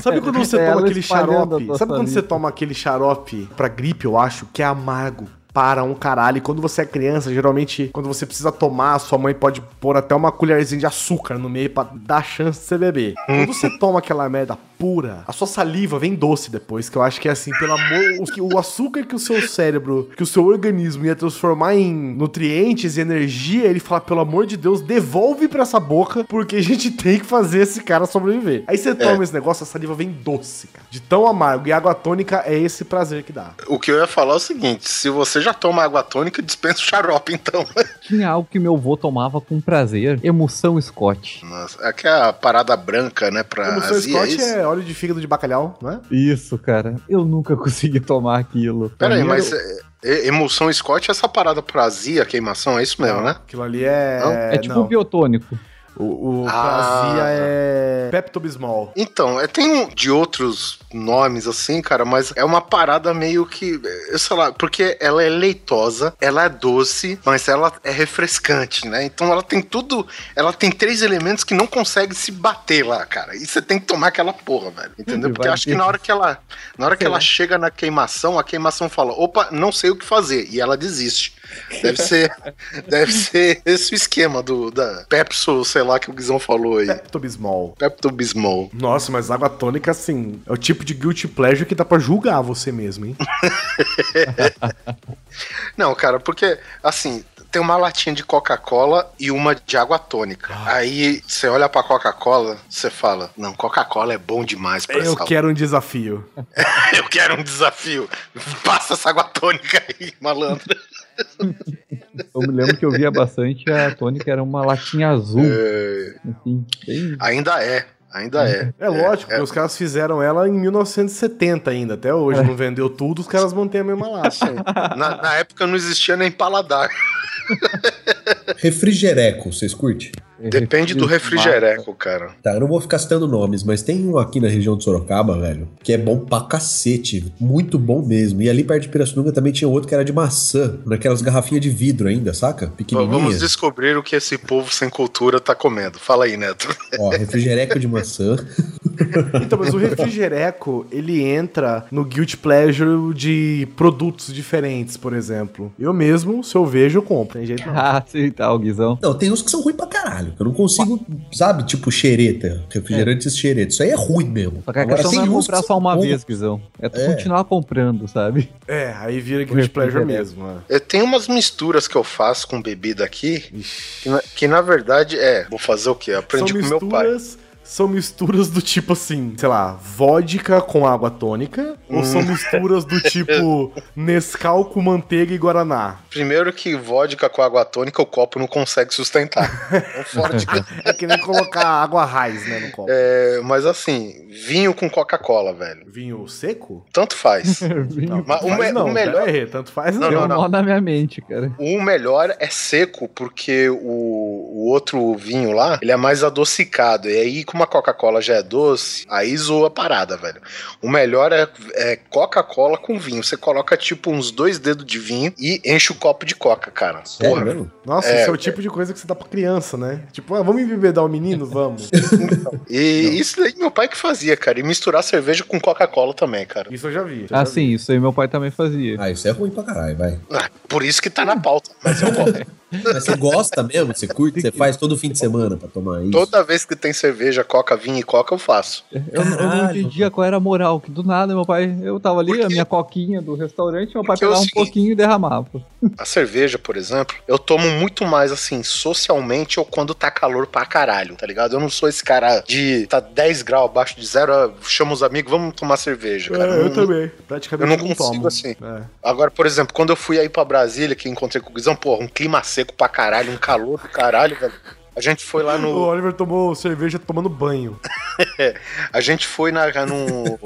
Sabe quando você É toma aquele xarope? Sabe quando você toma aquele xarope pra gripe, eu acho, que é amargo? Para um caralho. E quando você é criança, geralmente, quando você precisa tomar, sua mãe pode pôr até uma colherzinha de açúcar no meio pra dar chance de você beber. Quando você toma aquela merda pura, a sua saliva vem doce depois, que eu acho que é assim, pelo amor. O, que- o açúcar que o seu cérebro, que o seu organismo ia transformar em nutrientes e energia, ele fala, pelo amor de Deus, devolve pra essa boca, porque a gente tem que fazer esse cara sobreviver. Aí você toma esse negócio, a saliva vem doce, cara. De tão amargo. E água tônica é esse prazer que dá. O que eu ia falar é o seguinte: se você já toma água tônica, dispensa o xarope, então. Tinha algo que meu avô tomava com prazer. Emoção Scott. Nossa, aqui é a parada branca, né? Pra Como o seu azia, Scott isso? é óleo de fígado de bacalhau, não é? Isso, cara. Eu nunca consegui tomar aquilo. Pra Pera aí, mim mas é, é, emulsão Scott é essa parada pra azia, queimação, é isso mesmo, né? Aquilo ali é. Não? É tipo não. biotônico. O, o Ah, é Pepto-Bismol. Então, é, tem um de outros nomes assim, cara, mas é uma parada meio que, eu sei lá, porque ela é leitosa, ela é doce, mas ela é refrescante, né? Então ela tem tudo, ela tem três elementos que não conseguem se bater lá, cara. E você tem que tomar aquela porra, velho. Entendeu? Porque acho que na hora que ela, na hora que ela chega na queimação, a queimação fala: "Opa, não sei o que fazer", e ela desiste. Deve ser, deve ser esse o esquema do da Pepso, sei lá que o Guizão falou aí. Pepto-Bismol. Pepto-Bismol. Nossa, mas água tônica, assim, é o tipo de guilty pleasure que dá pra julgar você mesmo, hein? Não, cara, porque assim, tem uma latinha de Coca-Cola e uma de água tônica. Aí você olha pra Coca-Cola, você fala: "Não, Coca-Cola é bom demais pra Eu quero um desafio. Eu quero um desafio. Passa essa água tônica aí, malandro." Eu me lembro que eu via bastante a tônica era uma latinha azul. É, Assim, bem... ainda é, ainda é. É lógico, porque os caras fizeram ela em 1970 ainda. Até hoje não vendeu tudo, os caras mantêm a mesma lata. Na, na época não existia nem paladar. Refrigereco, vocês curtem? Depende do refrigereco, cara. Tá, eu não vou ficar citando nomes, mas tem um aqui na região de Sorocaba, velho, que é bom pra cacete. Muito bom mesmo. E ali perto de Pirassununga também tinha outro que era de maçã, naquelas garrafinhas de vidro ainda, saca? Vamos Pequenininha. descobrir o que esse povo sem cultura tá comendo. Fala aí, Neto. Ó, refrigereco de maçã. Então, mas o refrigereco, ele entra no guilty pleasure de produtos diferentes, por exemplo. Eu mesmo, se eu vejo, eu compro. Tem jeito não. Ah, sim, tá, o Guizão. Não, tem uns que são ruins pra caralho. Eu não consigo, sabe, tipo xereta, refrigerantes xereta. Isso aí é ruim mesmo. Só que a Agora, questão não é comprar só uma bons. vez, Guizão. É tu É. continuar comprando, sabe? É, aí vira guilty pleasure mesmo. é. Eu tenho umas misturas que eu faço com bebida aqui, que na, que na verdade é. Vou fazer o quê? Eu aprendi São com meu pai. São misturas do tipo assim, sei lá, vodka com água tônica? Ou são Hum. misturas do tipo Nescau com manteiga e guaraná? Primeiro que vodka com água tônica o copo não consegue sustentar. É forte. É que nem colocar água raiz, né, no copo. É, mas assim, vinho com Coca-Cola, velho. Vinho seco? Tanto faz. Vinho Mas o, Faz me- não, o melhor, aí, tanto faz Não, não. não, nó na minha mente, cara. o melhor é seco, porque o, o outro vinho lá, ele é mais adocicado. E aí, como a Coca-Cola já é doce, aí zoa a parada, velho. O melhor é, é Coca-Cola com vinho. Você coloca tipo uns dois dedos de vinho e enche o copo de Coca, cara. Sério Porra, mesmo? Nossa, É, esse é o tipo de coisa que você dá pra criança, né? Tipo, ah, vamos embebedar o menino? Vamos. E isso daí meu pai que fazia, cara. E misturar cerveja com Coca-Cola também, cara. Isso eu já vi. eu Ah, já sim, isso aí meu pai também fazia. Ah, isso é ruim pra caralho, vai. Ah, por isso que tá na pauta. Mas eu gosto. Mas você gosta mesmo? Você curte? Você faz todo fim de semana pra tomar isso? Toda vez que tem cerveja, coca, vinho e coca, eu faço. Eu, eu não entendia qual era a moral, que do nada meu pai, eu tava ali, a minha coquinha do restaurante, meu pai Porque é pegava um pouquinho e derramava. A cerveja, por exemplo, eu tomo muito mais assim, socialmente ou quando tá calor pra caralho, tá ligado? Eu não sou esse cara de tá 10 graus abaixo de zero, eu chamo os amigos, vamos tomar cerveja, cara. É, eu Não- também. Eu Praticamente não não, consigo tomo. assim. É. Agora, por exemplo, quando eu fui aí pra Brasília, que encontrei com o Guizão, porra, um clima seco pra caralho, um calor do caralho, velho. A gente foi lá O no. Oliver tomou cerveja tomando banho. A gente foi na, num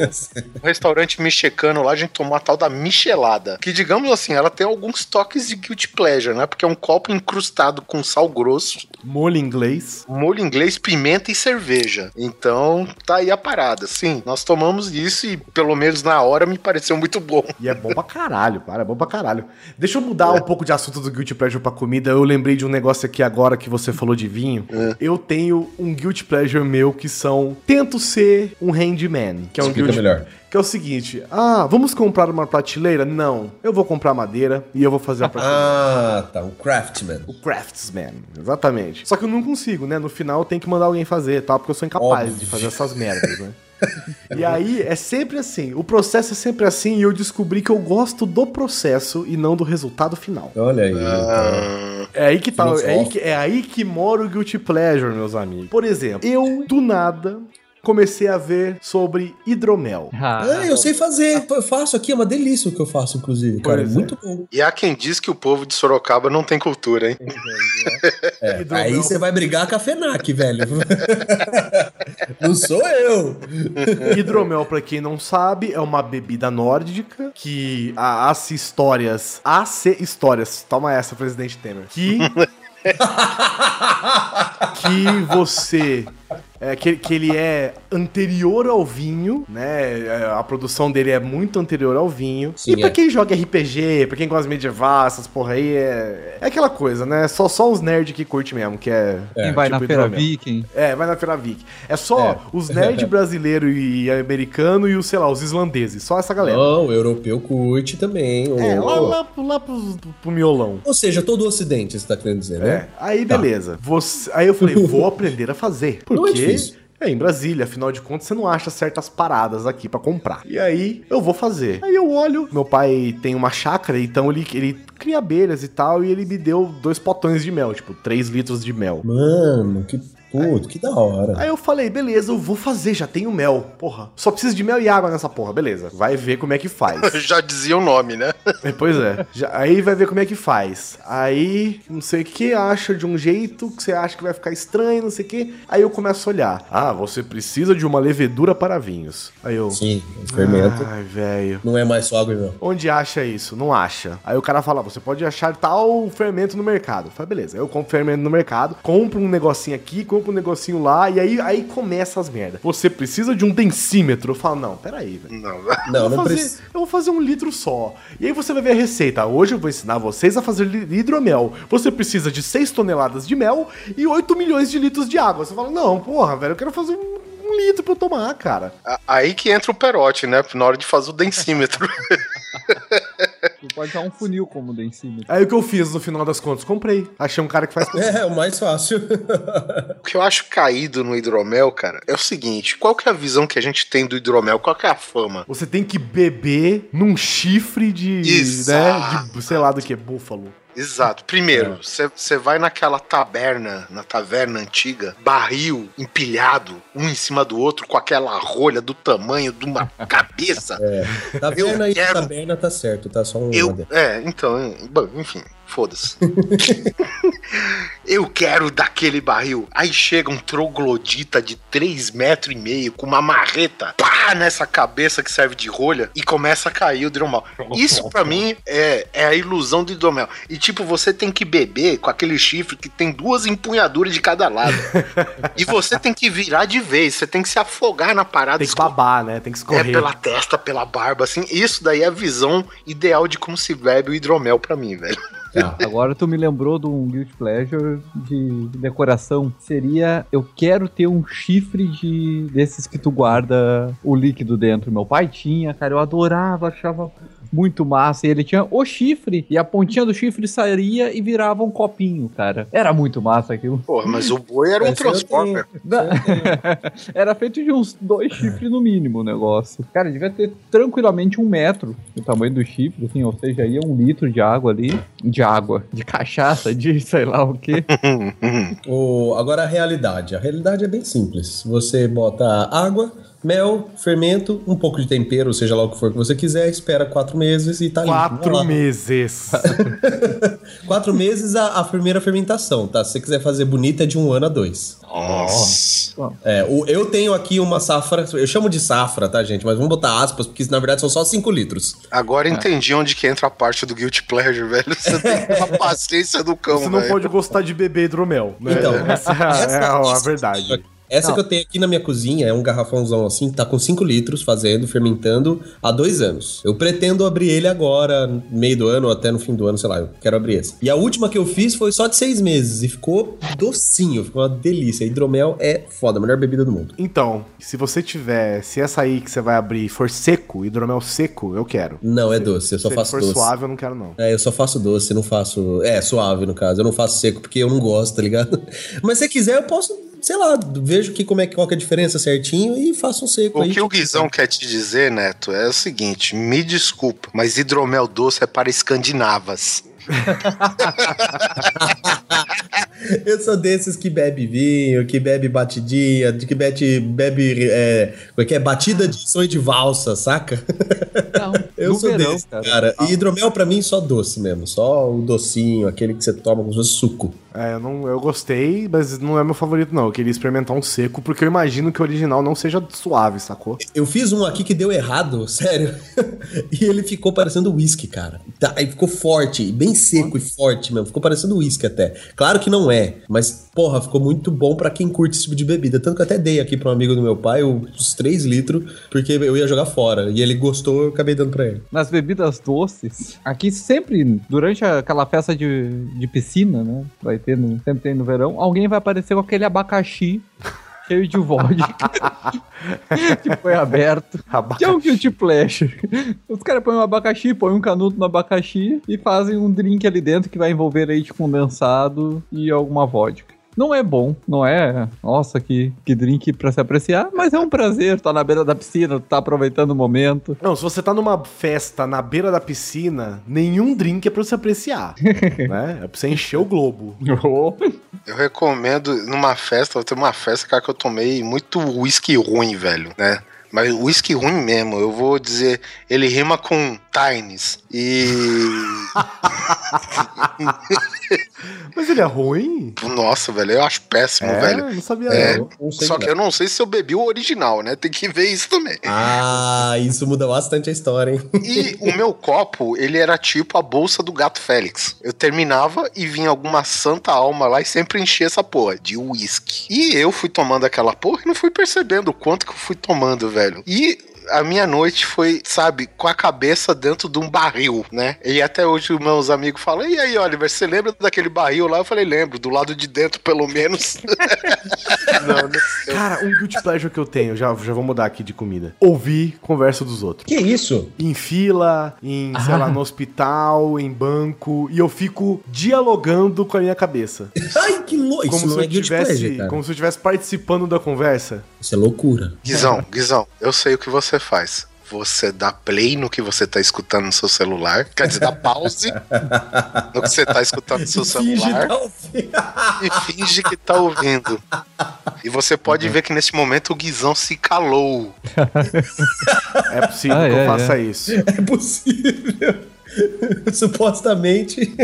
restaurante mexicano lá, a gente tomou a tal da michelada. Que, digamos assim, ela tem alguns toques de guilty pleasure, né? Porque é um copo incrustado com sal grosso, Molho inglês. molho inglês, pimenta e cerveja. Então, tá aí a parada. Sim, nós tomamos isso e, pelo menos na hora, me pareceu muito bom. E é bom pra caralho, cara. É bom pra caralho. Deixa eu mudar um pouco de assunto do Guilty Pleasure pra comida. Eu lembrei de um negócio aqui agora que você falou de vinho. Eu tenho um Guilty Pleasure meu que são. Tento ser um handyman. Que é um Explica guilty melhor. Que é o seguinte: ah, vamos comprar uma prateleira? Não. Eu vou comprar madeira e eu vou fazer a prateleira. Ah, tá. Um craftman. O craftsman, exatamente. Só que eu não consigo, né? No final eu tenho que mandar alguém fazer, tá? Porque eu sou incapaz Óbvio. de fazer essas merdas, né? E aí é sempre assim, o processo é sempre assim e eu descobri que eu gosto do processo e não do resultado final. Olha aí. Ah, É aí que tá, é aí que, é aí que mora o guilty pleasure, meus amigos. Por exemplo, eu do nada comecei a ver sobre hidromel. Ah, eu sei fazer. Eu faço aqui, é uma delícia o que eu faço, inclusive, cara. É. Muito bom. e há quem diz que o povo de Sorocaba não tem cultura, hein? É, Hidromel. aí você vai brigar com a FENAC, velho. Não sou eu. Hidromel, pra quem não sabe, é uma bebida nórdica que a- as histórias, as histórias, toma essa, presidente Temer, que que você é, que, que ele é anterior ao vinho, né? É, A produção dele é muito anterior ao vinho. Sim, e pra é. quem joga RPG, pra quem gosta de medieval, essas porra aí, é, é aquela coisa, né? Só, só os nerds que curte mesmo, que é. Quem vai tipo na Feira. Viking. É, vai na Feira Viking. É só É. os nerds brasileiro e americano e os, sei lá, os islandeses. Só essa galera. Não, o europeu curte também. É, lá, lá, lá pro, pro miolão. Ou seja, todo o ocidente, você tá querendo dizer, É. né? Aí, beleza. Você- aí eu falei, vou aprender a fazer. Não é Porque difícil. é em Brasília, afinal de contas, você não acha certas paradas aqui pra comprar. E aí, eu vou fazer. Aí eu olho, meu pai tem uma chácara, então ele, ele cria abelhas e tal, e ele me deu dois potões de mel, tipo, 3 litros de mel. Mano, que puto, que da hora. Aí eu falei, beleza, eu vou fazer, já tenho mel. Porra, só preciso de mel e água nessa porra, beleza. Vai ver como é que faz. Já dizia o nome, né? É, Pois é. Já- aí vai ver como é que faz. Aí, não sei o que, acha de um jeito que você acha que vai ficar estranho, não sei o que. Aí eu começo a olhar. Ah, você precisa de uma levedura para vinhos. Aí eu. Sim, fermento. Ai, velho. Não é mais só água e mel. Onde acha isso? Não acha. Aí o cara fala, você pode achar tal fermento no mercado. Falei, beleza, eu compro fermento no mercado, compro um negocinho aqui, compro um negocinho lá, e aí, aí começa as merdas. Você precisa de um densímetro. Eu falo, não, peraí, velho. Não, Não, eu, não fazer, precisa. eu vou fazer um litro só. E aí você vai ver a receita. Hoje eu vou ensinar vocês a fazer hidromel. Você precisa de 6 toneladas de mel e 8 milhões de litros de água. Você fala, não, porra, velho, eu quero fazer um, um litro pra eu tomar, cara. A- Aí que entra o perote, né? Na hora de fazer o densímetro. Tu pode usar um funil como densímetro. Aí o que eu fiz no final das contas? Comprei. Achei um cara que faz. É, o mais fácil. O que eu acho caído no hidromel, cara, é o seguinte: qual que é a visão que a gente tem do hidromel? Qual que é a fama? Você tem que beber num chifre de. Exato. né? De, sei lá do que, búfalo. Exato. Primeiro, você vai naquela taberna, na taverna antiga, barril empilhado, um em cima do outro, com aquela rolha do tamanho de uma cabeça. Tá Eu vendo aí? quero- Taberna tá certo, tá só um. Eu, é, então, é, bom, enfim, foda-se. eu quero daquele barril. Aí chega um troglodita de 3 metros e meio com uma marreta, pá, nessa cabeça que serve de rolha e começa a cair o hidromel. Isso pra mim é, é a ilusão do hidromel. E tipo, você tem que beber com aquele chifre que tem duas empunhaduras de cada lado. e você tem que virar de vez, você tem que se afogar na parada Tem que babar, né? Tem que É escorrer. pela testa, pela barba, assim. Isso daí é a visão ideal de como se bebe o hidromel pra mim, velho. Tá. Agora tu me lembrou de um Guilty Pleasure de decoração. Seria, eu quero ter um chifre de desses que tu guarda o líquido dentro. Meu pai tinha, cara, eu adorava, achava muito massa. E ele tinha o chifre e a pontinha do chifre sairia e virava um copinho, cara. Era muito massa aquilo. Porra, mas o boi era um Transformer. Era feito de uns dois chifres no mínimo o negócio. Cara, devia ter tranquilamente um metro o tamanho do chifre, assim, ou seja, ia um litro de água ali. De água, de cachaça, de sei lá o quê. O, agora a realidade. A realidade é bem simples. Você bota água, mel, fermento, um pouco de tempero, seja lá o que for que você quiser, espera quatro meses e tá limpo. Quatro lá. meses. Quatro meses a, a primeira fermentação, tá? Se você quiser fazer bonita, é de um ano a dois. Nossa. É, o- eu tenho aqui uma safra, eu chamo de safra, tá, gente? Mas vamos botar aspas, porque na verdade são só 5 litros. Agora entendi onde que entra a parte do Guilty Pleasure, velho. Você tem que ter uma paciência do cão, Você não velho. pode gostar de beber hidromel. Né? Então, essa é a- essa- é a, isso- verdade. Essa Não. que eu tenho aqui na minha cozinha é um garrafãozão assim, tá com 5 litros fazendo, fermentando há dois anos. Eu pretendo abrir ele agora, meio do ano ou até no fim do ano, sei lá, eu quero abrir esse. E a última que eu fiz foi só de seis meses e ficou docinho, ficou uma delícia. Hidromel é foda, a melhor bebida do mundo. Então, se você tiver, se essa aí que você vai abrir for seco, hidromel seco, eu quero. Não, é doce, eu só se faço ele for doce. suave, eu não quero não. É, eu só faço doce, não faço. É, suave no caso. Eu não faço seco porque eu não gosto, tá ligado? Mas se quiser, eu posso, sei lá, vejo que como é que qual que é a diferença certinho e faço um seco O aí. que o Guizão quer te dizer, Neto, é o seguinte: me desculpa, mas hidromel doce é para escandinavas. Eu sou desses que bebe vinho, que bebe batidinha, que bebe, bebe é, como é que é? Batida de sonho de valsa, saca? Não, Eu sou verão, desse, cara. E hidromel pra mim só doce mesmo, só o docinho, aquele que você toma como se fosse suco. É, eu, não, eu gostei, mas não é meu favorito não. Eu queria experimentar um seco, porque eu imagino que o original não seja suave, sacou? Eu fiz um aqui que deu errado, sério. e ele ficou parecendo whisky, cara. Tá, ficou forte, bem seco e forte mesmo. Ficou parecendo whisky até. Claro que não é, mas, porra, ficou muito bom pra quem curte esse tipo de bebida. Tanto que eu até dei aqui pra um amigo do meu pai os 3 litros, porque eu ia jogar fora. E ele gostou, eu acabei dando pra ele. Nas bebidas doces, aqui sempre, durante aquela festa de, de piscina, né? Vai ter no, sempre tem no verão, alguém vai aparecer com aquele abacaxi cheio de vodka que foi aberto. Que é um guilty pleasure. Os caras põem um abacaxi, põem um canuto no abacaxi e fazem um drink ali dentro que vai envolver leite condensado e alguma vodka. Não é bom, não é, nossa, que, que drink pra se apreciar, mas é um prazer, tá na beira da piscina, tá aproveitando o momento. Não, se você tá numa festa na beira da piscina, nenhum drink é pra você apreciar. né? É pra você encher o globo. Eu recomendo numa festa, tem uma festa, cara, que eu tomei muito whisky ruim, velho, né? Mas whisky ruim mesmo, eu vou dizer, ele rima com Tines. E. Mas ele é ruim? Nossa, velho, eu acho péssimo, É, velho. eu não sabia É, não. Não sei só não. que eu não sei se eu bebi o original, né? Tem que ver isso também. Ah, isso muda bastante a história, hein? E o meu copo, ele era tipo a bolsa do gato Félix. Eu terminava e vinha alguma santa alma lá e sempre enchia essa porra de uísque. E eu fui tomando aquela porra e não fui percebendo o quanto que eu fui tomando, velho. E a minha noite foi, sabe, com a cabeça dentro de um barril, né? E até hoje os meus amigos falam: E aí, Oliver, você lembra daquele barril lá? Eu falei: Lembro, do lado de dentro, pelo menos. não, não sei. Cara, um guilty pleasure que eu tenho, já, já vou mudar aqui de comida. Ouvir conversa dos outros. Que isso? Em fila, em, sei lá, no hospital, em banco, e eu fico dialogando com a minha cabeça. Ai, que louco. Como se, é tivesse, pleasure, como se eu estivesse participando da conversa. Isso é loucura. Guizão, Guizão, eu sei o que você faz. Você dá play no que você tá escutando no seu celular. Quer dizer, dá pause no que você tá escutando no seu celular tá e finge que tá ouvindo. E você pode ver que nesse momento o Guizão se calou. É possível Ah, que é, eu faça é. isso. É possível. Supostamente.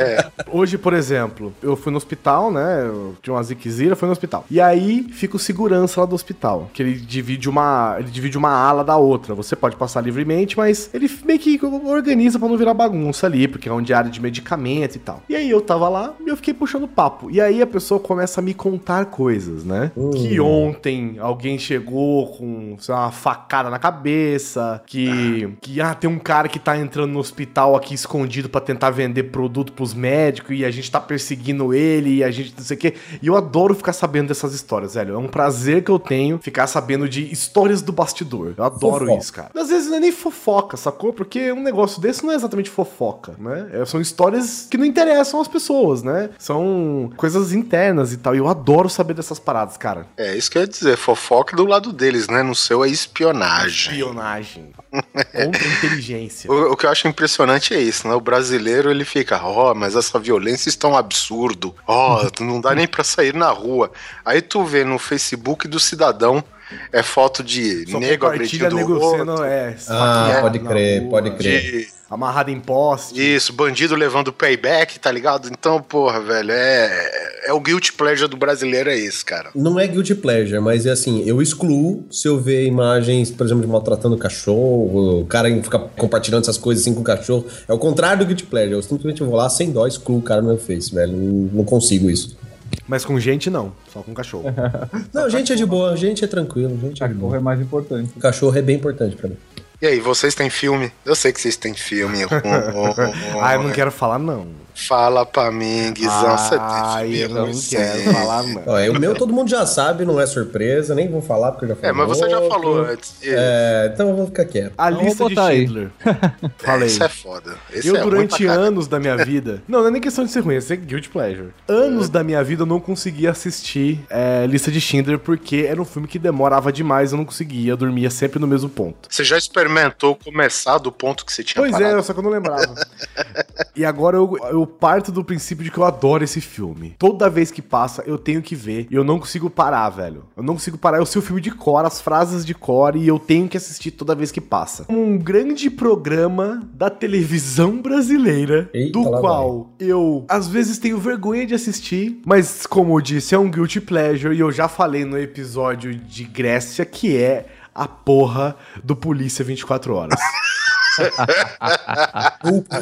Hoje, por exemplo, eu fui no hospital, né? Eu tinha uma ziquezira, fui no hospital. E aí fica o segurança lá do hospital, que ele divide uma, ele divide uma ala da outra. Você pode passar livremente, mas ele meio que organiza pra não virar bagunça ali, porque é um diário de medicamento e tal. E aí eu tava lá e eu fiquei puxando papo. E aí a pessoa começa a me contar coisas, né? Que ontem alguém chegou com sei lá, uma facada na cabeça, que que ah, tem um cara que tá entrando no hospital hospital aqui escondido pra tentar vender produto pros médicos e a gente tá perseguindo ele e a gente não sei o quê. E eu adoro ficar sabendo dessas histórias, velho. É um prazer que eu tenho ficar sabendo de histórias do bastidor. Eu adoro Fofoca. isso, cara. Às vezes não é nem fofoca, sacou? Porque um negócio desse não é exatamente fofoca, né? É, são histórias que não interessam as pessoas, né? São coisas internas e tal. E eu adoro saber dessas paradas, cara. É isso que eu ia dizer, fofoca do lado deles, né? No seu é espionagem. Espionagem. Contra inteligência. O, o que eu acho impressionante é isso, né? O brasileiro ele fica, ó, mas essa violência está um absurdo. Ó, não dá nem pra sair na rua. Aí tu vê no Facebook do cidadão é foto de Só nego agredindo nego o sendo, outro. é, Ah, pode crer, rua, pode crer. De, Amarrado em poste. isso, bandido levando payback, tá ligado? Então, porra, velho, é, é o guilty pleasure do brasileiro, é isso, cara. Não é guilty pleasure, mas é assim, eu excluo se eu ver imagens, por exemplo, de maltratando cachorro, o cara fica compartilhando essas coisas assim com o cachorro. É o contrário do guilty pleasure. Eu simplesmente vou lá sem dó, excluo o cara no meu face, velho. Não, não consigo isso. Mas com gente não, só com cachorro. Não, gente é de boa, gente é tranquilo, gente é Cachorro é mais importante. Cachorro é bem importante pra mim. E aí, vocês têm filme? Eu sei que vocês têm filme. ah, eu não quero falar não. Fala pra mim, Guizão, você Ai, tem eu não sim. quero falar não. Ó, é, o meu todo mundo já sabe, não é surpresa, nem vou falar porque eu já falei. É, mas você já falou antes. É, então eu vou ficar quieto. A Então, lista de. Schindler. é, Falei. Isso é foda. Esse Eu, é durante anos da minha vida. Não, não é nem questão de ser ruim, é ser guilty pleasure. Anos da minha vida eu não conseguia assistir é, Lista de Schindler porque era um filme que demorava demais, eu não conseguia, eu dormia sempre no mesmo ponto. Você já experimentou começar do ponto que você tinha Pois parado? é, só que eu não lembrava. e agora eu, eu parto do princípio de que eu adoro esse filme. Toda vez que passa, eu tenho que ver. E eu não consigo parar, velho. Eu não consigo parar. Eu sei o filme de cor, as frases de cor, e eu tenho que assistir toda vez que passa. Um grande programa da televisão brasileira, Eita, do qual eu, às vezes, tenho vergonha de assistir, mas, como eu disse, é um guilty pleasure, e eu já falei no episódio de Grécia, que é a porra do Polícia 24 Horas.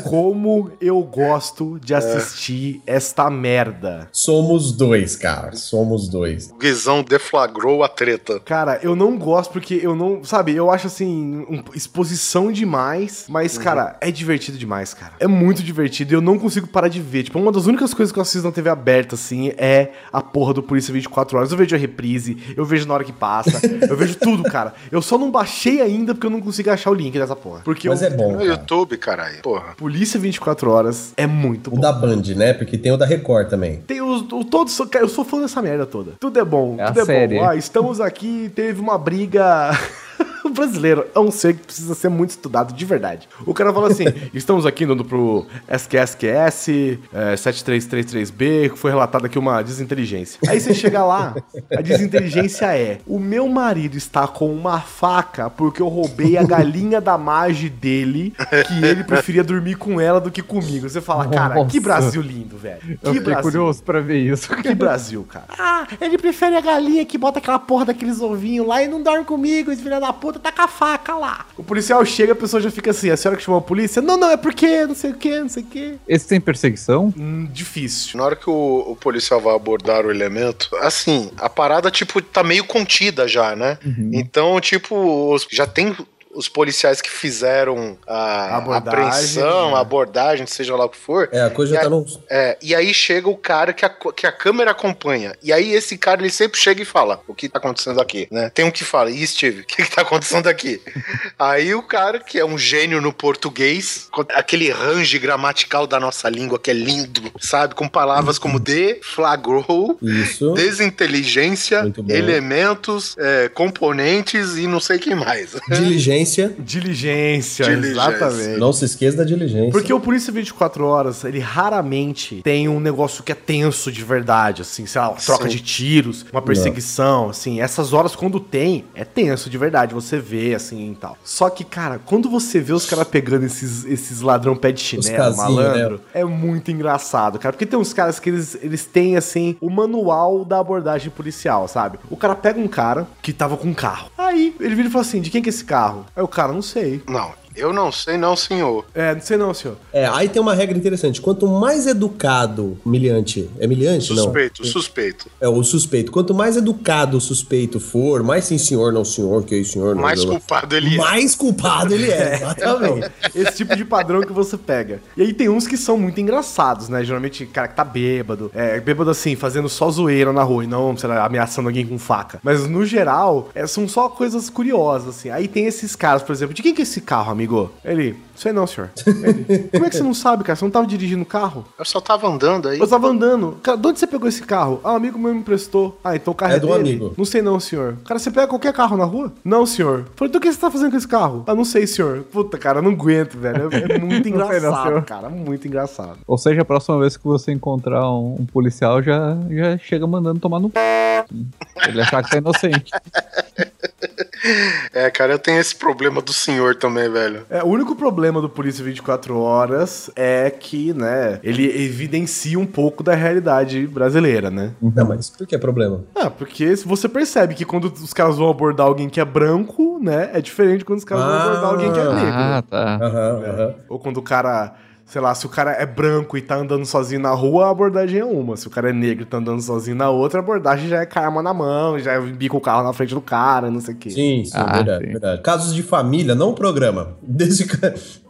Como eu gosto de assistir esta merda. Somos dois, cara. Somos dois. O Guizão deflagrou a treta. Cara, eu não gosto porque eu não. Sabe, eu acho assim. um- exposição demais. Mas, cara, é divertido demais, cara. É muito divertido e eu não consigo parar de ver. Tipo, uma das únicas coisas que eu assisto na TV aberta, assim, é a porra do Polícia 24 Horas. Eu vejo a reprise, eu vejo na hora que passa, eu vejo tudo, cara. Eu só não baixei ainda porque eu não consigo achar o link dessa porra. Porque Mas o é bom. No cara. YouTube, caralho. Porra. Polícia 24 Horas é muito O bom. da Band, né? Porque tem o da Record também. Tem os, o, todos, cara, eu sou fã dessa merda toda. Tudo é bom, É a tudo é série. bom. Ah, estamos aqui, teve uma briga. O brasileiro é um ser que precisa ser muito estudado de verdade. O cara fala assim: estamos aqui indo pro SQSQS é, 7333B, que foi relatada aqui uma desinteligência. Aí você chega lá, a desinteligência é: o meu marido está com uma faca porque eu roubei a galinha da mage dele, que ele preferia dormir com ela do que comigo. Você fala, cara, que Nossa. Brasil lindo, velho. Eu Que fiquei Brasil. curioso pra ver isso. Que Brasil, cara. Ah, ele prefere a galinha que bota aquela porra daqueles ovinhos lá e não dorme comigo, esse filho da puta tá com a faca lá. O policial chega, a pessoa já fica assim, a senhora que chamou a polícia? Não, não, é porque não sei o que, não sei o que. Esse tem perseguição? Hum, difícil. Na hora que o, o policial vai abordar o elemento, assim, a parada, tipo, tá meio contida já, né? Então, tipo, os- já tem os policiais que fizeram a Abordagem, apreensão, né? a abordagem, seja lá o que for. É, a coisa já tá no. É, e aí chega o cara que a, que a câmera acompanha. E aí esse cara, ele sempre chega e fala, o que tá acontecendo aqui, né? Tem um que fala, e Steve, o que, que tá acontecendo aqui? aí o cara, que é um gênio no português, aquele range gramatical da nossa língua que é lindo, sabe? Com palavras como de, flagrou, Isso. desinteligência, elementos, é, componentes e não sei quem mais. Diligência. Diligência, Diligência. exatamente. Não se esqueça da diligência. Porque o Polícia 24 Horas, ele raramente tem um negócio que é tenso de verdade, assim, sei lá, uma troca Sim. de tiros, uma perseguição, assim, essas horas quando tem, é tenso de verdade, você vê, assim, e tal. Só que, cara, quando você vê os caras pegando esses, esses ladrão pé de chinelo, casinhos, malandro, é muito engraçado, cara, porque tem uns caras que eles, eles têm, assim, o manual da abordagem policial, sabe? O cara pega um cara que tava com um carro, aí ele vira e fala assim, de quem que é esse carro? Aí o cara, não sei. Não, Eu não sei, não, senhor. É, não sei não, senhor. É, aí tem uma regra interessante. Quanto mais educado humilhante. É humilhante? Não. Suspeito, suspeito. É o suspeito. Quanto mais educado o suspeito for, mais sim, senhor, não, senhor, que aí, senhor, não. Mais não, não. culpado ele é. Mais culpado ele é, exatamente. Esse tipo de padrão que você pega. E aí tem uns que são muito engraçados, né? Geralmente, cara que tá bêbado. É, bêbado assim, fazendo só zoeira na rua e não, sei lá, ameaçando alguém com faca. Mas no geral, é, são só coisas curiosas, assim. Aí tem esses casos, por exemplo, de quem que é esse carro, amigo? Ele, sei não, senhor. Ele, como é que você não sabe, cara? Você não tava dirigindo o carro? Eu só tava andando aí. Eu tava andando. Cara, de onde você pegou esse carro? Ah, um amigo meu me emprestou. Ah, então o carro É é, do dele? amigo. Não sei não, senhor. Cara, você pega qualquer carro na rua? Não, senhor. Falei, então o que você tá fazendo com esse carro? Ah, não sei, senhor. Puta, cara, eu não aguento, velho. É, é muito Não não, engraçado, senhor. cara. Muito engraçado. Ou seja, a próxima vez que você encontrar um, um policial, já, já chega mandando tomar no p. Ele achar que tá inocente. É, cara, eu tenho esse problema do senhor também, velho. É, o único problema do Polícia 24 Horas é que, né, ele evidencia um pouco da realidade brasileira, né? Não, mas por que é problema? Ah, porque se você percebe que quando os caras vão abordar alguém que é branco, né, é diferente quando os caras vão Ah. abordar alguém que é negro. Ah, tá. Aham, aham. Ou quando o cara, sei lá, se o cara é branco e tá andando sozinho na rua, a abordagem é uma. Se o cara é negro e tá andando sozinho na outra, a abordagem já é com a arma na mão, já é bica o carro na frente do cara, não sei o quê. Sim, sim, Ah, verdade, sim. verdade. Casos de família, não o programa. Desde,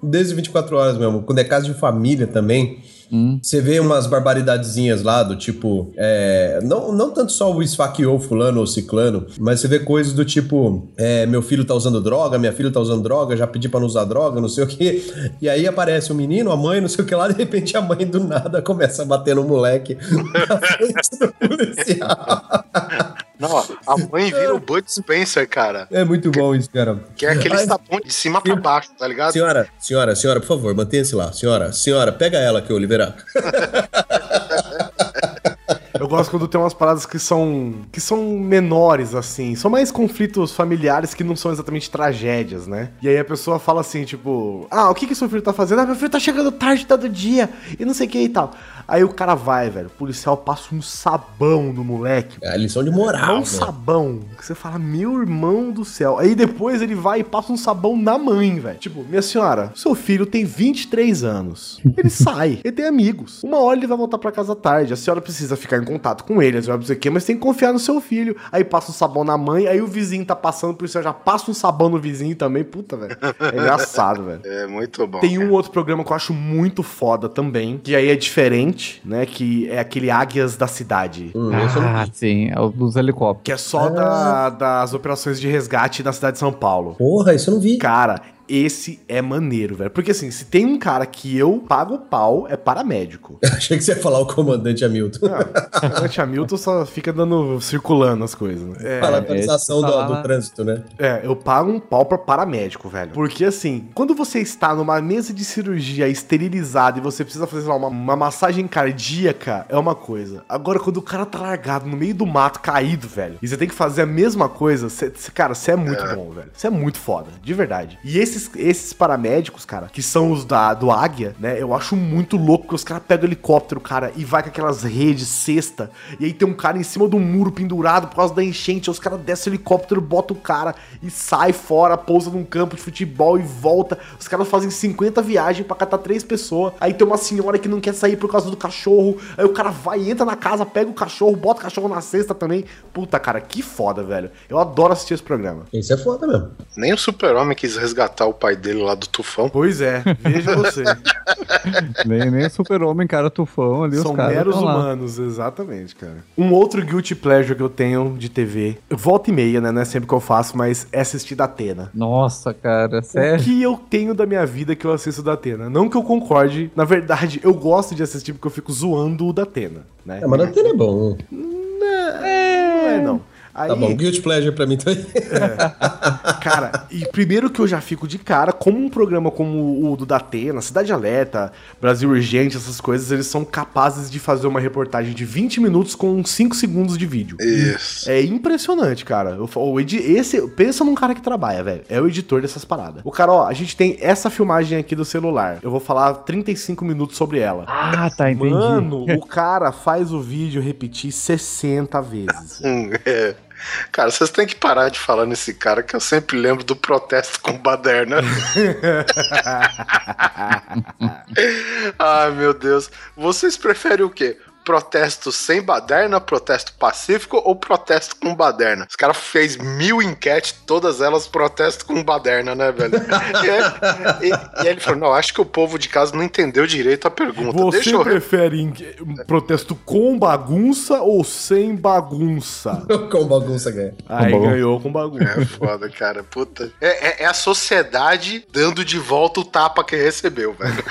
desde 24 horas mesmo. Quando é caso de família também, Hum. você vê umas barbaridadezinhas lá do tipo. é, não, não tanto só o esfaqueou fulano ou ciclano, mas você vê coisas do tipo: é, meu filho tá usando droga, minha filha tá usando droga, já pedi pra não usar droga, não sei o quê. E aí aparece o menino, a mãe, não sei o que lá, de repente a mãe do nada começa a bater no moleque na frente do policial. Não, a mãe vira o Bud Spencer, cara. É muito bom isso, cara. Que é aquele tapão de cima pra baixo, tá ligado? Senhora, senhora, senhora, por favor, mantenha-se lá. Senhora, senhora, pega ela aqui, Oliveira. Eu gosto quando tem umas paradas que são que são menores assim, são mais conflitos familiares que não são exatamente tragédias, né? E aí a pessoa fala assim, tipo, ah, o que que seu filho tá fazendo? Ah, meu filho tá chegando tarde todo dia e não sei o que e tal. Aí o cara vai, velho, o policial passa um sabão no moleque. É a lição de moral, um né? sabão. Que você fala, meu irmão do céu. Aí depois ele vai e passa um sabão na mãe, velho. Tipo, minha senhora, seu filho tem 23 anos. Ele sai, ele tem amigos. Uma hora ele vai voltar pra casa tarde. A senhora precisa ficar em contato com ele, precisa o quê, mas tem que confiar no seu filho. Aí passa um sabão na mãe, aí o vizinho tá passando, o policial já passa um sabão no vizinho também. Puta, velho. É engraçado, velho. É muito bom. Tem um outro programa que eu acho muito foda também, que aí é diferente, né? Que é aquele Águias da Cidade. Hum, Ah, sim, é o dos helicópteros. Que é só da- das operações de resgate na cidade de São Paulo. Porra, isso eu não vi. Cara, esse é maneiro, velho. Porque assim, se tem um cara que eu pago o pau, é paramédico. Achei que você ia falar o comandante Hamilton. O Ante Hamilton só fica dando, circulando as coisas. né? É, atualização esse do, do trânsito, né? é, eu pago um pau pra paramédico, velho. Porque assim, quando você está numa mesa de cirurgia esterilizada e você precisa fazer sei lá, uma, uma massagem cardíaca, é uma coisa. Agora, quando o cara tá largado no meio do mato, caído, velho, e você tem que fazer a mesma coisa, cê- cê- cara, você é muito bom, velho. Você é muito foda, de verdade. E esses, esses paramédicos, cara, que são os da, do Águia, né, eu acho muito louco que os caras pegam o helicóptero, cara, e vai com aquelas redes, cesta, e aí tem um cara em cima do muro pendurado por causa da enchente, aí os caras descem o helicóptero, botam o cara e sai fora, pousa num campo de futebol e volta. Os caras fazem 50 viagens pra catar três pessoas. Aí tem uma senhora que não quer sair por causa do cachorro. Aí o cara vai, entra na casa, pega o cachorro, bota o cachorro na cesta também. Puta, cara, que foda, velho. Eu adoro assistir esse programa. Isso é foda mesmo. Nem o super-homem quis resgatar o pai dele lá do tufão. Pois é, veja você. Nem, nem o super-homem, cara, tufão ali, São os caras meros humanos, exatamente, cara. Um outro guilty pleasure que eu tenho de TV, volta e meia, né? Não é sempre que eu faço, mas é assistir da Atena. Nossa, cara, O sério. que eu tenho da minha vida que eu assisto da Atena? Não que eu concorde, na verdade, eu gosto de assistir porque eu fico zoando o da Atena, né? É, mas não é bom. Não é, não. Aí, Tá bom, guilty pleasure pra mim também. cara, e primeiro que eu já fico de cara, como um programa como o do Datena, Cidade Alerta, Brasil Urgente, essas coisas, eles são capazes de fazer uma reportagem de 20 minutos com 5 segundos de vídeo. Isso. É impressionante, cara. O edi esse, pensa num cara que trabalha, velho. É o editor dessas paradas. O cara, ó, a gente tem essa filmagem aqui do celular. Eu vou falar 35 minutos sobre ela. Ah, tá, entendi. Mano, o cara faz o vídeo repetir 60 vezes. Hum, é. Cara, vocês têm que parar de falar nesse cara que eu sempre lembro do protesto com baderna. Ai, meu Deus. Vocês preferem o quê? Protesto sem baderna, protesto pacífico ou protesto com baderna? Os caras fez mil enquetes, todas elas protesto com baderna, né, velho? e, aí- e- e ele falou: não, acho que o povo de casa não entendeu direito a pergunta. Você Deixa eu. prefere protesto com bagunça ou sem bagunça? Com bagunça ganha. Aí bom. ganhou com bagunça. É foda, cara. Puta. É, é- é a sociedade dando de volta o tapa que recebeu, velho.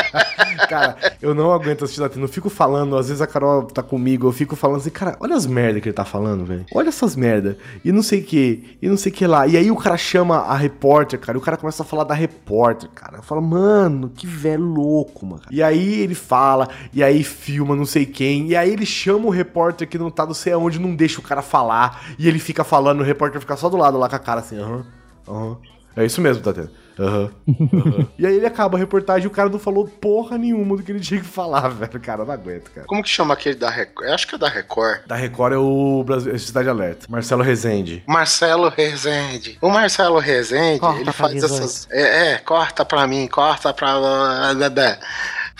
Cara, eu não aguento assistir Latino. Eu fico falando, às vezes a Carol tá comigo, eu fico falando assim, cara, olha as merdas que ele tá falando, velho. Olha essas merda. E não sei o que, e não sei o que lá. E aí o cara chama a repórter, cara, e o cara começa a falar da repórter, cara. Eu falo, mano, que velho louco, mano. E aí ele fala, e aí filma não sei quem, e aí ele chama o repórter que não tá não sei aonde, não deixa o cara falar, e ele fica falando, o repórter fica só do lado lá com a cara assim, aham, aham. É isso mesmo, Tatena. Aham. aham. e aí ele acaba a reportagem e o cara não falou porra nenhuma do que ele tinha que falar, velho. Cara, eu não aguento, cara. Como que chama aquele da Record? Eu acho que é da Record. Da Record é o Brasil, é Cidade Alerta. Marcelo Rezende. Marcelo Rezende. O Marcelo Rezende, Corta ele faz 18. essas. É, é, corta pra mim, corta pra.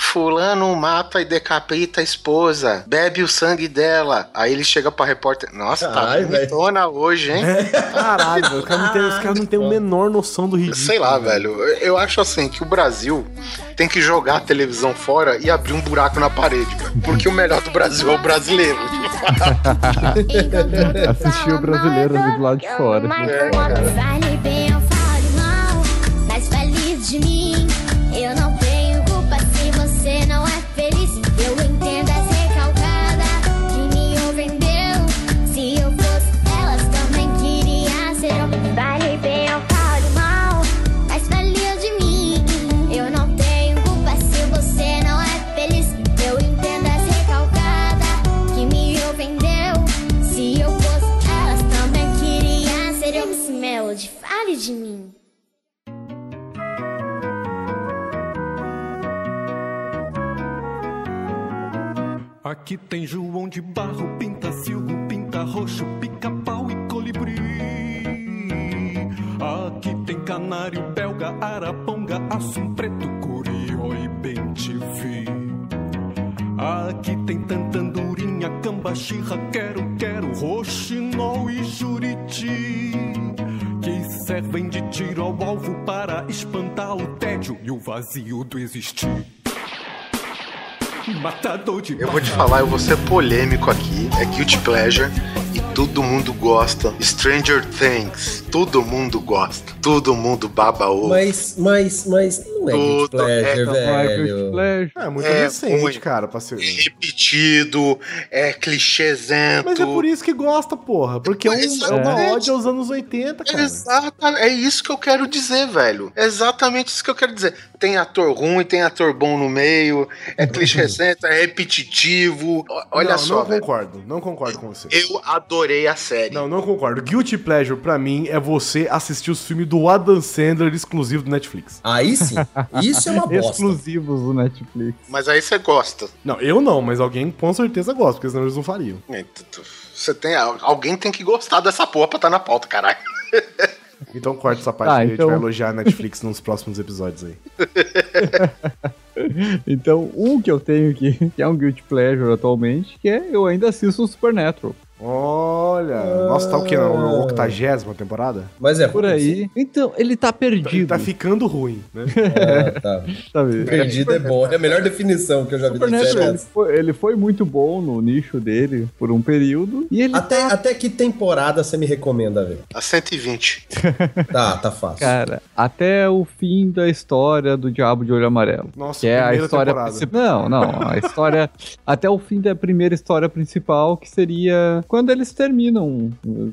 Fulano mata e decapita a esposa, bebe o sangue dela. Aí ele chega pra repórter. Nossa, tá Ai, bonitona hoje, hein? Caralho, velho, os caras não caras não têm a menor noção do ridículo. Sei lá, velho. Eu acho assim que o Brasil tem que jogar a televisão fora e abrir um buraco na parede, cara. Porque o melhor do Brasil é o brasileiro. Assistir o brasileiro ali do lado de fora. É, cara. Aqui tem João de Barro, pinta silgo, pinta roxo, pica-pau e colibri. Aqui tem canário, belga, araponga, assum preto, curió e bem-te-vi. Aqui tem tantandurinha, cambaxirra, quero, quero, roxinol e juriti. Que servem de tiro ao alvo para espantar o tédio e o vazio do existir. Matador de Eu vou te falar, eu vou ser polêmico aqui. É Guilty Pleasure todo mundo gosta. Stranger Things, todo mundo gosta. Todo mundo baba ovo. Mas, mas, mas não é Guilty Tudo é- Pleasure, Não é velho. Guilty Pleasure. É muito É, recente, muito. cara, pra ser. Repetido, é clichêzento. Mas é por isso que gosta, porra. Porque é, um- é uma Exatamente. ode aos anos 80, cara. Exata, é isso que eu quero dizer, velho. É exatamente isso que eu quero dizer. Tem ator ruim, tem ator bom no meio, é clichêzento, é repetitivo. Olha não, só, não velho. concordo. Não concordo com você. Eu adorei a série. Não, não concordo. Guilty Pleasure, pra mim, é você assistir os filmes do Adam Sandler exclusivo do Netflix. Aí sim. Isso é uma bosta. Exclusivos do Netflix. Mas aí você gosta. Não, eu não, mas alguém com certeza gosta, porque senão eles não fariam. Você tem, alguém tem que gostar dessa porra pra estar na pauta, caralho. Então corta essa parte Ah, que a então- gente vai elogiar a Netflix nos próximos episódios aí. Então, um que eu tenho aqui, que é um Guilty Pleasure atualmente, que é eu ainda assisto o Supernatural. Olha, nossa, tá o quê? Na 80 temporada? Mas é Por aí. Então, ele tá perdido. Tá ficando ruim, né? É, tá. sabe? Perdido é bom. É a melhor definição que eu já vi Supernatural, série. ele foi, ele foi muito bom no nicho dele por um período. E ele Até, até que temporada você me recomenda ver? A 120. Tá, tá fácil. Cara, até o fim da história do Diabo de Olho Amarelo. Nossa, que é a primeira história temporada. principal. Não, não. A história. até o fim da primeira história principal, que seria quando eles terminam.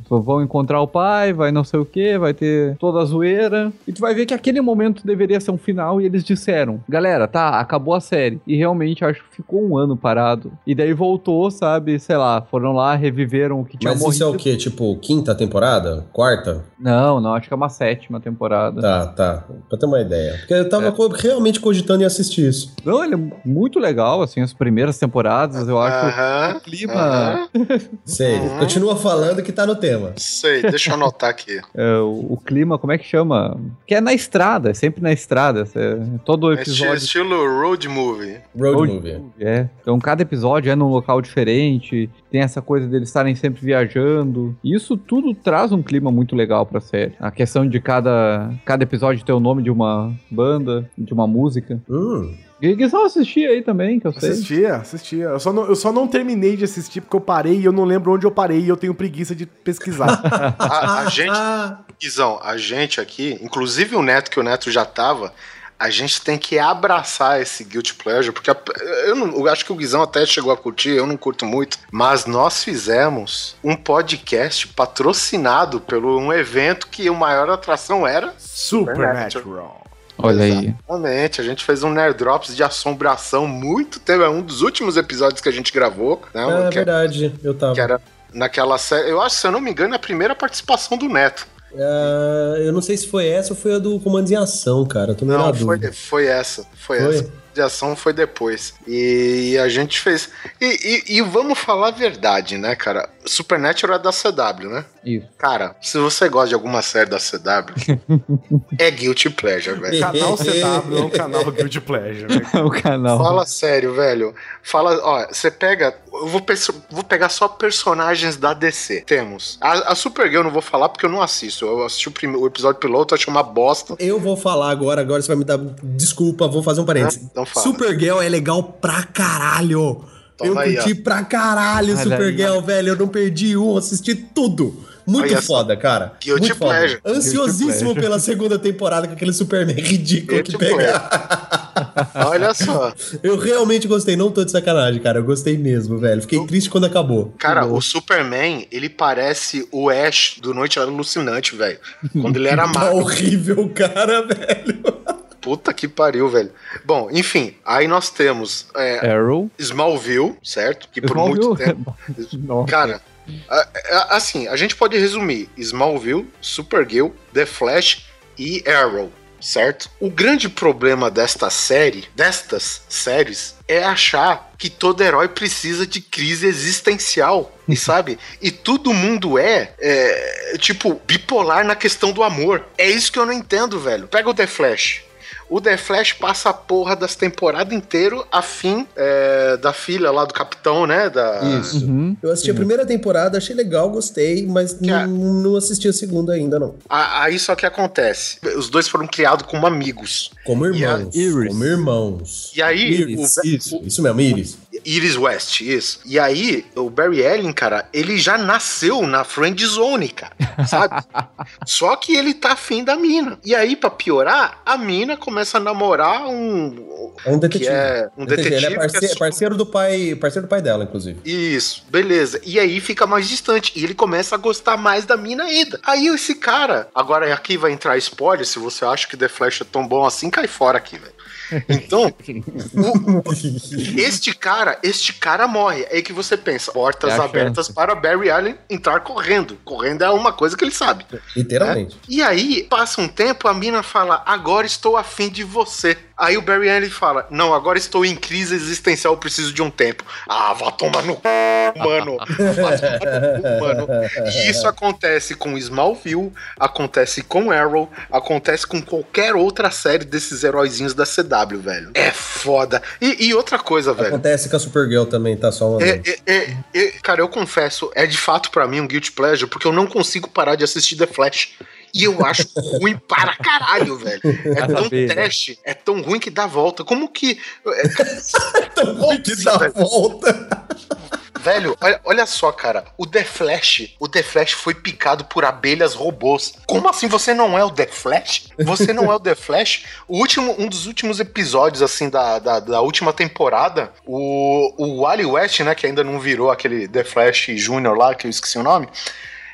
Vão encontrar o pai, vai não sei o que, vai ter toda a zoeira. E tu vai ver que aquele momento deveria ser um final e eles disseram: galera, tá, acabou a série. E realmente acho que ficou um ano parado. E daí voltou, sabe? Sei lá, foram lá, reviveram o que tinha Mas morrido. isso é o quê? Tipo, quinta temporada? Quarta? Não, não, acho que é uma sétima temporada. Tá, tá. Pra ter uma ideia. Porque eu tava co- realmente cogitando em assistir isso. Não, ele é muito legal, assim, as primeiras temporadas, eu acho Aham, o clima... aham. Sei. Continua falando que tá no tema. Sei, deixa eu anotar aqui. É, o, o clima, como é que chama? Que é na estrada, é sempre na estrada. é- todo episódio. Estilo road movie. Road, Road movie. É. Então cada episódio é num local diferente, tem essa coisa deles estarem sempre viajando. E isso tudo traz um clima muito legal pra série. A questão de cada, cada episódio ter o nome de uma banda, de uma música. Hum. Que só assistir aí também, que eu sei. Assistia, assistia. Eu só, não, eu só não terminei de assistir porque eu parei e eu não lembro onde eu parei e eu tenho preguiça de pesquisar. A, a gente, Guizão, a gente aqui, inclusive o Neto, que o Neto já tava, a gente tem que abraçar esse Guilty Pleasure, porque a- eu, não, eu acho que o Guizão até chegou a curtir, eu não curto muito, mas nós fizemos um podcast patrocinado pelo um evento que o maior atração era Supernatural. Olha aí. Exatamente, a gente fez um Nerd Drops de assombração muito tempo, é um dos últimos episódios que a gente gravou, né? é que, verdade, eu tava. que era naquela série, eu acho, se eu não me engano, é a primeira participação do Neto. Ah, eu não sei se foi essa ou foi a do Comandos em Ação, cara. Eu tô meio na Não, foi, dúvida. foi essa. Foi, Foi? essa. De ação foi depois. E a gente fez. E, e- e vamos falar a verdade, né, cara? Supernatural é da CW, né? Isso. Cara, se você gosta de alguma série da CW, é Guilty Pleasure, velho. Canal CW é um canal Guilty Pleasure. né? o canal. Fala sério, velho. Fala, ó, você pega. Eu vou, vou pegar só personagens da DC. Temos. A, a Supergirl eu não vou falar porque eu não assisto. Eu assisti o, prime- o episódio piloto, achei uma bosta. Eu vou falar agora, agora você vai me dar. Desculpa, vou fazer um parênteses. Então fala. Supergirl é legal pra caralho. Toma eu aí, curti pra caralho Olha Supergirl, velho. Eu não perdi um, assisti tudo. Muito Olha foda, cara. Guilty Muito foda. pleasure. Ansiosíssimo pleasure. pela segunda temporada com aquele Superman ridículo Guilty que pega. Olha só. Eu realmente gostei, não tô de sacanagem, cara. Eu gostei mesmo, velho. Fiquei triste quando acabou. Cara, o Superman, ele parece o Ash do Noite Alucinante, velho. Quando ele era Tá magro. horrível, cara, velho. Puta que pariu, velho. Bom, enfim, aí nós temos é, Arrow. Smallville, certo? Que por Smallville? muito tempo. Nossa. Cara, assim, a gente pode resumir: Smallville, Supergirl, The Flash e Arrow. Certo? O grande problema desta série, destas séries, é achar que todo herói precisa de crise existencial. E sabe? E todo mundo é, é, tipo, bipolar na questão do amor. É isso que eu não entendo, velho. Pega o The Flash. O The Flash passa a porra das temporadas inteiro a fim é, da filha lá do capitão, né? Da... Isso. Uhum. Eu assisti a primeira temporada, achei legal, gostei, mas Que não, é- não assisti a segunda ainda, não. A- Aí só que acontece. Os dois foram criados como amigos. Como a irmãos. Iris. Como irmãos. E aí, Iris, o- isso, isso mesmo, Iris. Iris West, isso. E aí, o Barry Allen, cara, ele já nasceu na friend zone, cara, sabe? Só que ele tá afim da mina. E aí, pra piorar, a mina começa a namorar um... É um detetive. É um detetive Ele é que é super- parceiro do pai, parceiro do pai dela, inclusive. Isso, beleza. E aí fica mais distante. E ele começa a gostar mais da mina ainda. Aí esse cara. Agora aqui vai entrar spoiler. Se você acha que The Flash é tão bom assim, cai fora aqui, velho. Então, o- o- este cara, este cara morre. É aí que você pensa, portas É abertas chance. para Barry Allen entrar correndo. Correndo é uma coisa que ele sabe. Literalmente. E aí, passa um tempo, a mina fala: Agora estou afim de você. Aí o Barry Allen fala: Não, agora estou em crise existencial, preciso de um tempo. Ah, vá tomar no c, mano. Vá tomar no cu, mano. E isso acontece com Smallville, acontece com Arrow, acontece com qualquer outra série desses heróizinhos da CW, velho. É foda. E, e outra coisa, velho. Acontece com a Supergirl também, tá? Só uma É, vez. é, é, é, cara, eu confesso, é de fato pra mim um guilty pleasure, porque eu não consigo parar de assistir The Flash. E eu acho ruim para caralho, velho. É tão né? trash, é tão ruim que dá volta. Como que. É, Tão ruim que dá velho. volta. Velho, olha, olha só, cara. O The Flash, o The Flash foi picado por abelhas robôs. Como assim você não é o The Flash? Você não é o The Flash? O último, um dos últimos episódios, assim, da, da, da última temporada, o, o Wally West, né, que ainda não virou aquele The Flash Júnior lá, que eu esqueci o nome.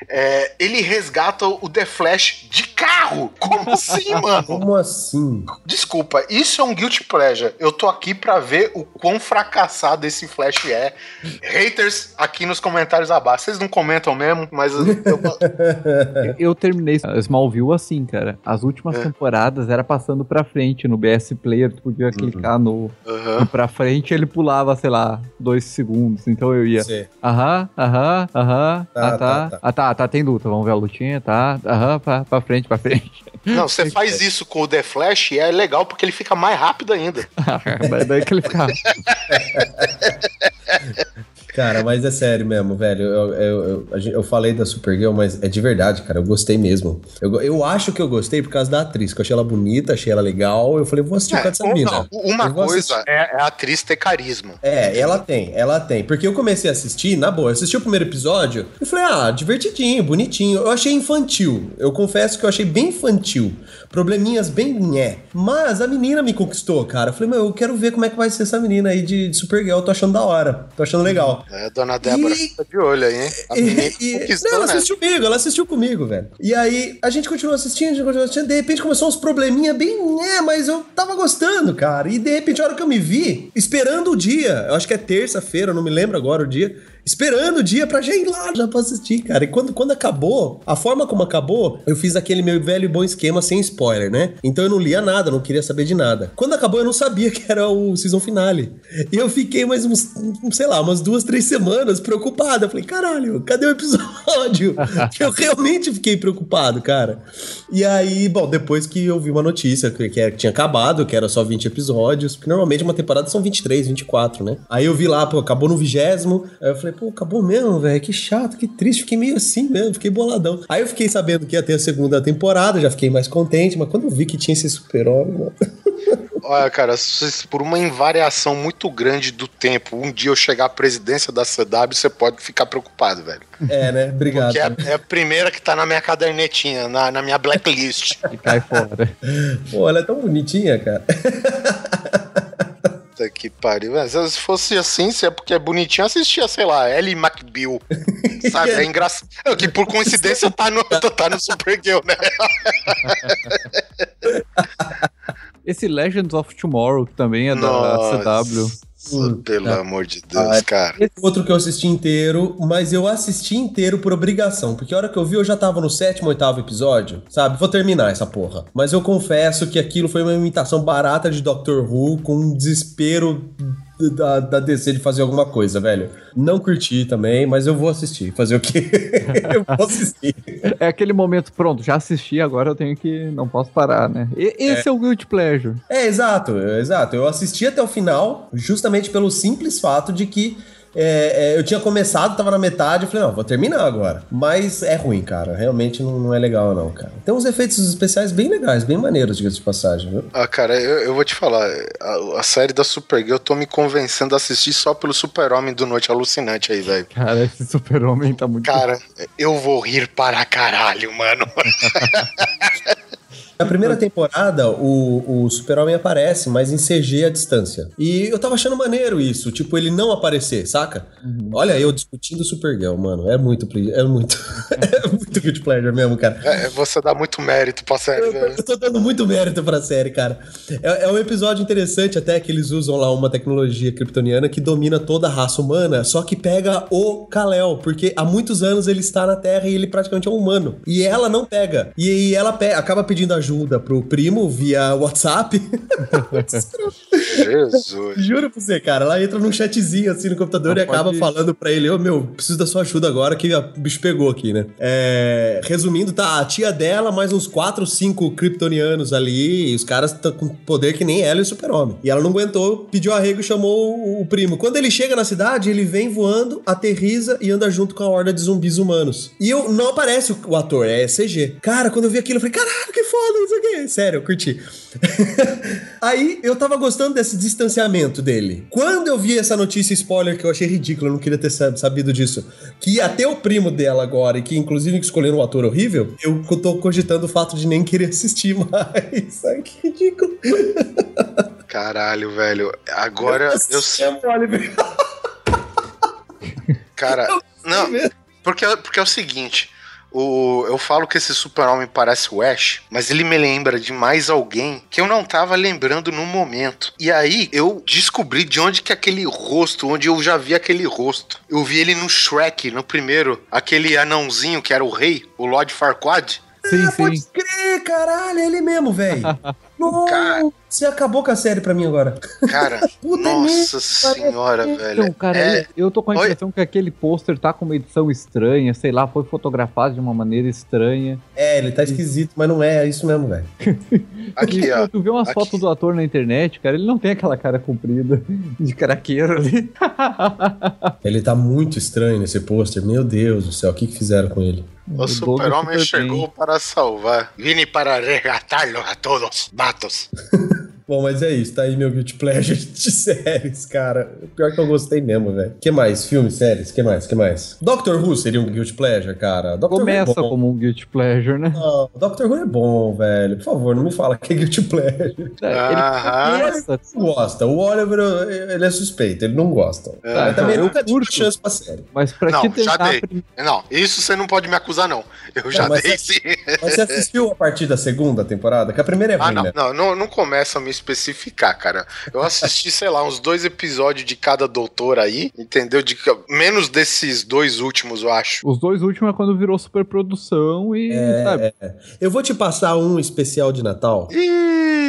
É, ele resgata o The Flash de carro. Como assim, mano? Como assim? Desculpa, isso é um guilty pleasure. Eu tô aqui pra ver o quão fracassado esse Flash é. Haters aqui nos comentários abaixo. Vocês não comentam mesmo, mas eu, Eu, eu terminei Smallville assim, cara. As últimas É. temporadas era passando pra frente no BS Player, tu podia clicar no, Aham. no pra frente ele pulava, sei lá, dois segundos. Então eu ia. Aham, aham, aham. Tá, ah, tá. tá, tá. Ah, tá, tá, tem luta. Vamos ver a lutinha, tá. Aham, pra, pra frente, pra frente. Não, você faz isso com o The Flash e é legal porque ele fica mais rápido ainda. Daí- Daí que ele ficava. Cara, mas é sério mesmo, velho. Eu, eu, eu, eu falei da Supergirl, mas é de verdade, cara. Eu gostei mesmo. Eu, eu acho que eu gostei por causa da atriz, que eu achei ela bonita, achei ela legal. Eu falei, vou assistir por causa dessa não, uma coisa é, é a atriz ter carisma. É, ela tem, ela tem. Porque eu comecei a assistir, na boa, eu assisti o primeiro episódio e falei, ah, divertidinho, bonitinho. Eu achei infantil. Eu confesso que eu achei bem infantil. Probleminhas bem nhé. Mas a menina me conquistou, cara. Eu falei, meu, eu quero ver como é que vai ser essa menina aí de, de Supergirl. Eu tô achando da hora. Tô achando legal. É, dona Débora, E- fica de olho aí, hein? A E- e- não, ela né? assistiu comigo, ela assistiu comigo, velho. E aí, a gente continuou assistindo, a gente continuou assistindo, de repente começou uns probleminha bem, é, mas eu tava gostando, cara. E de repente, a hora que eu me vi, esperando o dia, eu acho que é terça-feira, não me lembro agora o dia, esperando o dia pra já ir lá, já pra assistir, cara. E quando, quando acabou, a forma como acabou, eu fiz aquele meu velho e bom esquema sem spoiler, né? Então eu não lia nada, não queria saber de nada. Quando acabou, eu não sabia que era o season finale. E eu fiquei mais uns, sei lá, umas duas, três semanas preocupado. Eu falei, caralho, cadê o episódio? eu realmente fiquei preocupado, cara. E aí, bom, depois que eu vi uma notícia que, que que tinha acabado, que era só 20 episódios, porque normalmente uma temporada são 23, 24, né? Aí eu vi lá, pô, acabou no vigésimo. Aí eu falei, pô, acabou mesmo, velho. Que chato, que triste. Fiquei meio assim mesmo, fiquei boladão. Aí eu fiquei sabendo que ia ter a segunda temporada, já fiquei mais contente, mas quando eu vi que tinha esse super-homem, mano. Olha, cara, se por uma invariação muito grande do tempo, um dia eu chegar à presidência da CW, você pode ficar preocupado, velho. É, né? Obrigado. Porque é, é a primeira que tá na minha cadernetinha, na, na minha blacklist. E cai fora. Pô, ela é tão bonitinha, cara. Puta que pariu. Mas Se fosse assim, se é porque é bonitinho, assistia, sei lá, Ellie McBeal. Sabe? É engraçado. É, Que por coincidência tá no, tá no Supergirl, né? Esse Legends of Tomorrow, que também é da Nossa. CW. Pelo Tá. amor de Deus, Ah, cara. Esse outro que eu assisti inteiro, mas eu assisti inteiro por obrigação, porque a hora que eu vi eu já tava no sétimo, oitavo episódio, sabe? Vou terminar essa porra. Mas eu confesso que aquilo foi uma imitação barata de Doctor Who com um desespero da, da DC de fazer alguma coisa, velho. Não curti também, mas eu vou assistir. Fazer o quê? eu vou assistir. É aquele momento, pronto, já assisti, agora eu tenho que. Não posso parar, né? E- esse é, o Guilty Pleasure. É, exato, exato. Eu assisti até o final, justamente pelo simples fato de que é, é, eu tinha começado, tava na metade, eu falei, não, vou terminar agora. Mas é ruim, cara. Realmente não, não é legal, não, cara. Tem uns efeitos especiais bem legais, bem maneiros, diga-se de passagem, viu? Ah, cara, eu, eu vou te falar, a, a série da Supergirl eu tô me convencendo a assistir só pelo Super-Homem do Noite Alucinante aí, velho. Cara, esse super-homem tá muito. Cara, eu vou rir para caralho, mano. Na primeira temporada, o, o Super-Homem aparece, mas em CG à distância. E eu tava achando maneiro isso, tipo, ele não aparecer, saca? Olha, eu discutindo Supergirl, mano. É muito, é muito, é muito good pleasure mesmo, cara. É, você dá muito mérito pra série, Eu, velho. eu tô dando muito mérito pra série, cara. É, é um episódio interessante até que eles usam lá uma tecnologia kryptoniana que domina toda a raça humana, só que pega o Kal-El, porque há muitos anos ele está na Terra e ele praticamente é um humano. E ela não pega. E, e ela pe- acaba pedindo ajuda pro primo via WhatsApp. Jesus. Juro pra você, cara. Ela entra num chatzinho assim no computador Não e acaba pode- falando pra ele: Ô meu, preciso da sua ajuda agora que o bicho pegou aqui, né? É, resumindo, tá a tia dela, mais uns 4, 5 kryptonianos ali, e os caras estão com poder que nem ela e o super-homem. E ela não aguentou, pediu arrego e chamou o, o primo. Quando ele chega na cidade, ele vem voando, aterriza e anda junto com a horda de zumbis humanos. E eu, não aparece o, o ator, é CG. Cara, quando eu vi aquilo, eu falei: caralho, que foda, não sei o quê. Sério, eu curti. Aí eu tava gostando desse distanciamento dele. Quando eu vi essa notícia spoiler que eu achei ridículo, eu não queria ter sab- sabido disso, que ia ter o primo dela agora e que inclusive escolheram um ator horrível, eu tô cogitando o fato de nem querer assistir mais. Ai, que ridículo. Caralho, velho. Agora eu Oliver. Cara, não. Porque, porque é o seguinte: O, eu falo que esse super-homem parece o Ash, mas ele me lembra de mais alguém que eu não tava lembrando no momento. E aí eu descobri de onde que aquele rosto, onde eu já vi aquele rosto. Eu vi ele no Shrek, no primeiro, aquele anãozinho que era o rei, o Lord Farquaad. Sim, ah, sim. pode crer, caralho, é ele mesmo, velho. Nossa, Cara. você acabou com a série pra mim agora. Cara, Puta nossa senhora, velho. Então, cara, É- eu- tô com a Oi? impressão que aquele pôster tá com uma edição estranha, sei lá, foi fotografado de uma maneira estranha. É, ele tá esquisito, mas não é, é isso mesmo, velho. Aqui, E ó. tu vê umas Aqui. fotos do ator na internet, cara, ele não tem aquela cara comprida de caraqueiro ali. Ele tá muito estranho nesse pôster. Meu Deus do céu, o que, que fizeram com ele? O super-homem super bem. chegou para salvar. Vine para resgatá-lo a todos, matos. Bom, mas é isso, tá aí meu guilty pleasure de séries, cara. Pior que eu gostei mesmo, velho. que mais? Filmes, séries? que mais? que mais? Doctor Who seria um guilty pleasure, cara? Doctor Começa Who é como um guilty pleasure, né? Não, Doctor Who é bom, velho. Por favor, não me fala que é guilty pleasure. Ele Aham. começa Não gosta. O Oliver, ele é suspeito, ele não gosta. É, Mas também eu nunca curto. chance pra série. Mas pra Não, te já dei. prim- Não, isso você não pode me acusar, não. Eu já mas dei você- sim. Mas você assistiu a partir da segunda temporada? Que a primeira é ruim, Ah, não, né? não, não, não começa a me especificar, cara. Eu assisti, sei lá, uns dois episódios de cada doutor aí, entendeu? De, menos desses dois últimos, eu acho. Os dois últimos é quando virou superprodução e, É, sabe? Eu vou te passar um especial de Natal.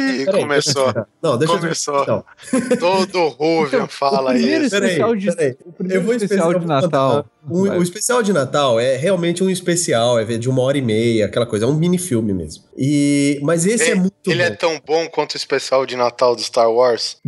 Ih, Peraí, começou. deixa Não, deixa Começou. eu Todo Ruvian fala o primeiro isso. Peraí, especial de, peraí. o primeiro eu vou especial de Natal. Vai. o especial de Natal é realmente um especial, é de uma hora e meia, aquela coisa, é um mini filme mesmo. E, mas esse é, muito Ele é bom. tão bom quanto o especial de Natal do Star Wars.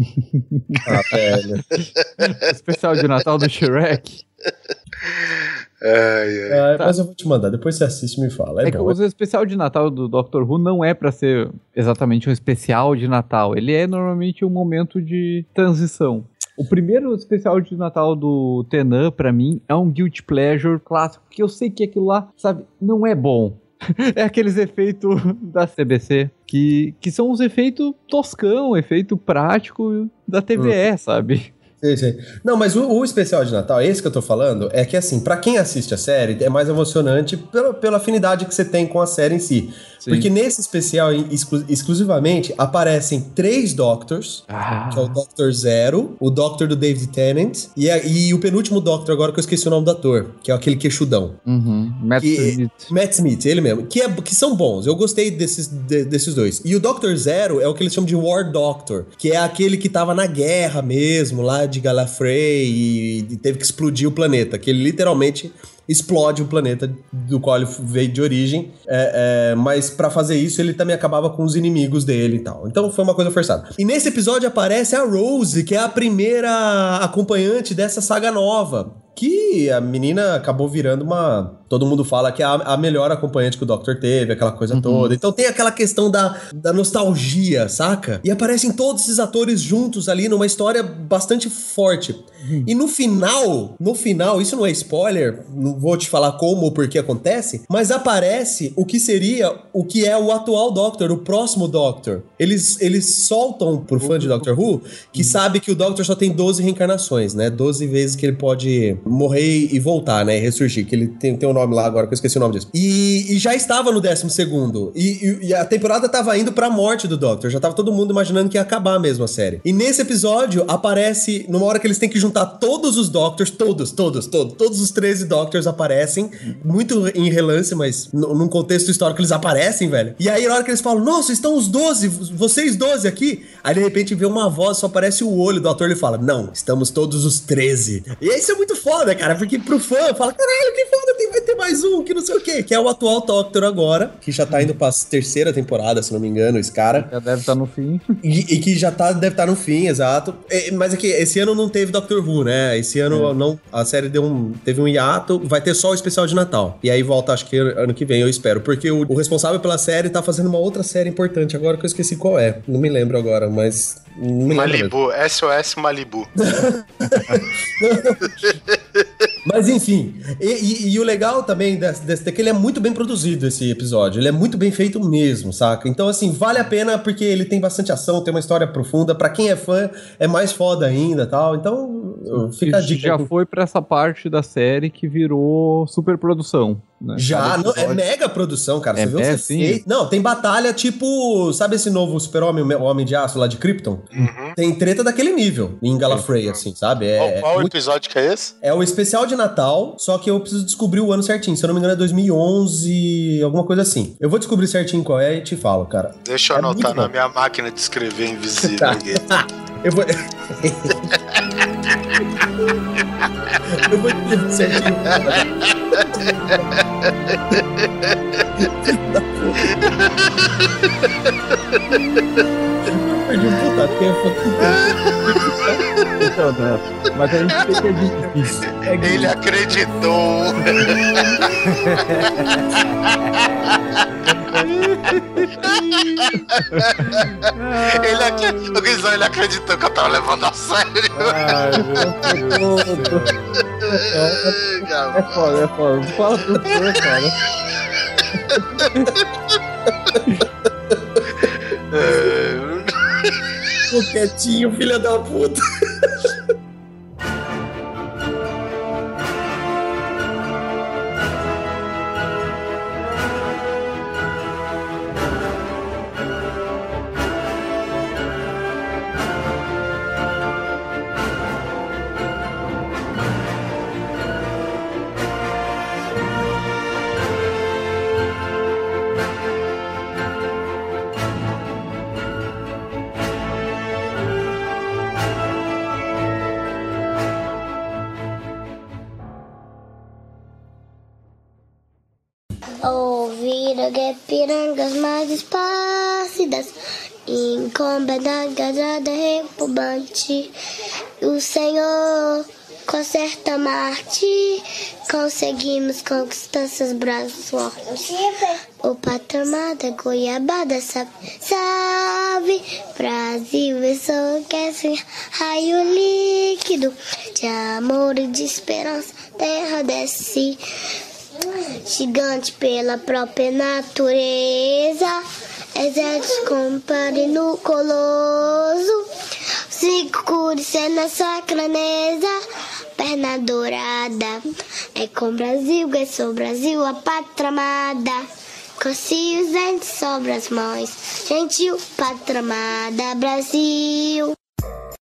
Ah, velho. O especial de Natal do Shrek. Ai, ai. Ah, Mas eu vou te mandar, depois você assiste e me fala. É, É que bom. o especial de Natal do Doctor Who não é pra ser exatamente um especial de Natal. Ele é normalmente um momento de transição. O primeiro especial de Natal do Tenan, pra mim, é um guilty pleasure clássico, porque eu sei que aquilo lá, sabe, não é bom. É aqueles efeitos da CBC, que, que são os efeitos toscão, efeito prático da TVE, sabe? Sei, sei. Não, mas o, o especial de Natal, esse que eu tô falando, é que assim, pra quem assiste a série, é mais emocionante pela, pela afinidade que você tem com a série em si. Sim. Porque nesse especial, exclu- exclusivamente, aparecem três Doctors, Ah, que é o Doctor Zero, o Doctor do David Tennant e, a- e o penúltimo Doctor agora que eu esqueci o nome do ator, que é aquele queixudão. uhum. Matt Que- Smith. Matt Smith, ele mesmo, que, é, que são bons. Eu gostei desses, de- desses dois. E o Doctor Zero é o que eles chamam de War Doctor, que é aquele que tava na guerra mesmo, lá de Gallifrey, e, e teve que explodir o planeta, que ele literalmente explode o planeta do qual ele veio de origem, é, é, mas pra fazer isso ele também acabava com os inimigos dele e tal. Então foi uma coisa forçada. E nesse episódio aparece a Rose, que é a primeira acompanhante dessa saga nova. Que a menina acabou virando uma. Todo mundo fala que é a, a melhor acompanhante que o Doctor teve, aquela coisa toda. Então tem aquela questão da, da nostalgia, saca? E aparecem todos esses atores juntos ali numa história bastante forte. E no final, no final, isso não é spoiler, não vou te falar como ou por que acontece, mas aparece o que seria o que é o atual Doctor, o próximo Doctor. Eles, eles soltam pro fã de Doctor Who que sabe que o Doctor só tem 12 reencarnações, né? 12 vezes que ele pode morrer e voltar, né? E ressurgir, que ele tem, tem um nome lá agora, que eu esqueci o nome disso. E, e já estava no 12 segundo. E, e- e a temporada tava indo pra morte do Doctor. Já tava todo mundo imaginando que ia acabar mesmo a série. E nesse episódio aparece, numa hora que eles têm que juntar todos os Doctors, todos, todos, todos, todos os 13 Doctors aparecem, muito em relance, mas num contexto histórico eles aparecem, velho. E aí na hora que eles falam, nossa, estão os 12, vocês 12 aqui. Aí de repente vê uma voz, só aparece o olho do ator, ele fala, não, estamos todos os 13. E isso é muito foda, cara, porque pro fã fala, caralho, que foda, tem, vai ter mais um, que não sei o quê. Que é o atual Doctor agora, que já tá indo pra terceira temporada, se não me engano, esse cara. Já deve estar no fim. E, e que já tá, deve estar no fim, exato. É, mas é que esse ano não teve Doctor Who, né? Esse ano não, a série deu um, teve um hiato, vai ter só o especial de Natal. E aí volta, acho que ano que vem, eu espero. Porque o, o responsável pela série tá fazendo uma outra série importante agora que eu esqueci qual é. Não me lembro agora, mas. Malibu, SOS Malibu. Mas enfim, e, e- e o legal também desse, desse é que ele é muito bem produzido, esse episódio. Ele é muito bem feito mesmo, saca? Então, assim, vale a pena porque ele tem bastante ação, tem uma história profunda. Pra quem é fã, é mais foda ainda tal. Então, fica a dica. já foi pra essa parte da série que virou superprodução. Né? Já, não, é mega produção, cara. É Você mega, os sim. Não, tem batalha tipo. Sabe esse novo super-homem, o Homem de Aço lá de Krypton? Tem treta daquele nível em Gallifrey, assim, sabe? É, Qual, qual muito- episódio que é esse? é o especial de Natal, só que eu preciso descobrir o ano certinho. Se eu não me engano, é 2011, alguma coisa assim. Eu vou descobrir certinho qual é e te falo, cara. Deixa eu É anotar na bom. minha máquina de escrever invisível Tá. Eu vou. eu vou descobrir certinho. Perdi um puta tempo. Então? Mas a gente tem que admitir. Ele acreditou. ele, acre... o Guizão, ele acreditou que eu tava levando a sério. É foda, é foda. Fala por você, cara. Ficou quietinho, filha da puta. Pirangas mais espácidas Incomodada repumbante O Senhor conserta Marte Conseguimos conquistar seus braços fortes. O patamar da goiabada sabe Salve Brasil, enlouquece Raio líquido De amor e de esperança Terra desce Gigante pela própria natureza, exército compare no coloso, cinco cores sua craneza, perna dourada, é com Brasil, é sou Brasil, a pátria amada. Coci os dentes sobre as mãos, gentil, pátria amada, Brasil.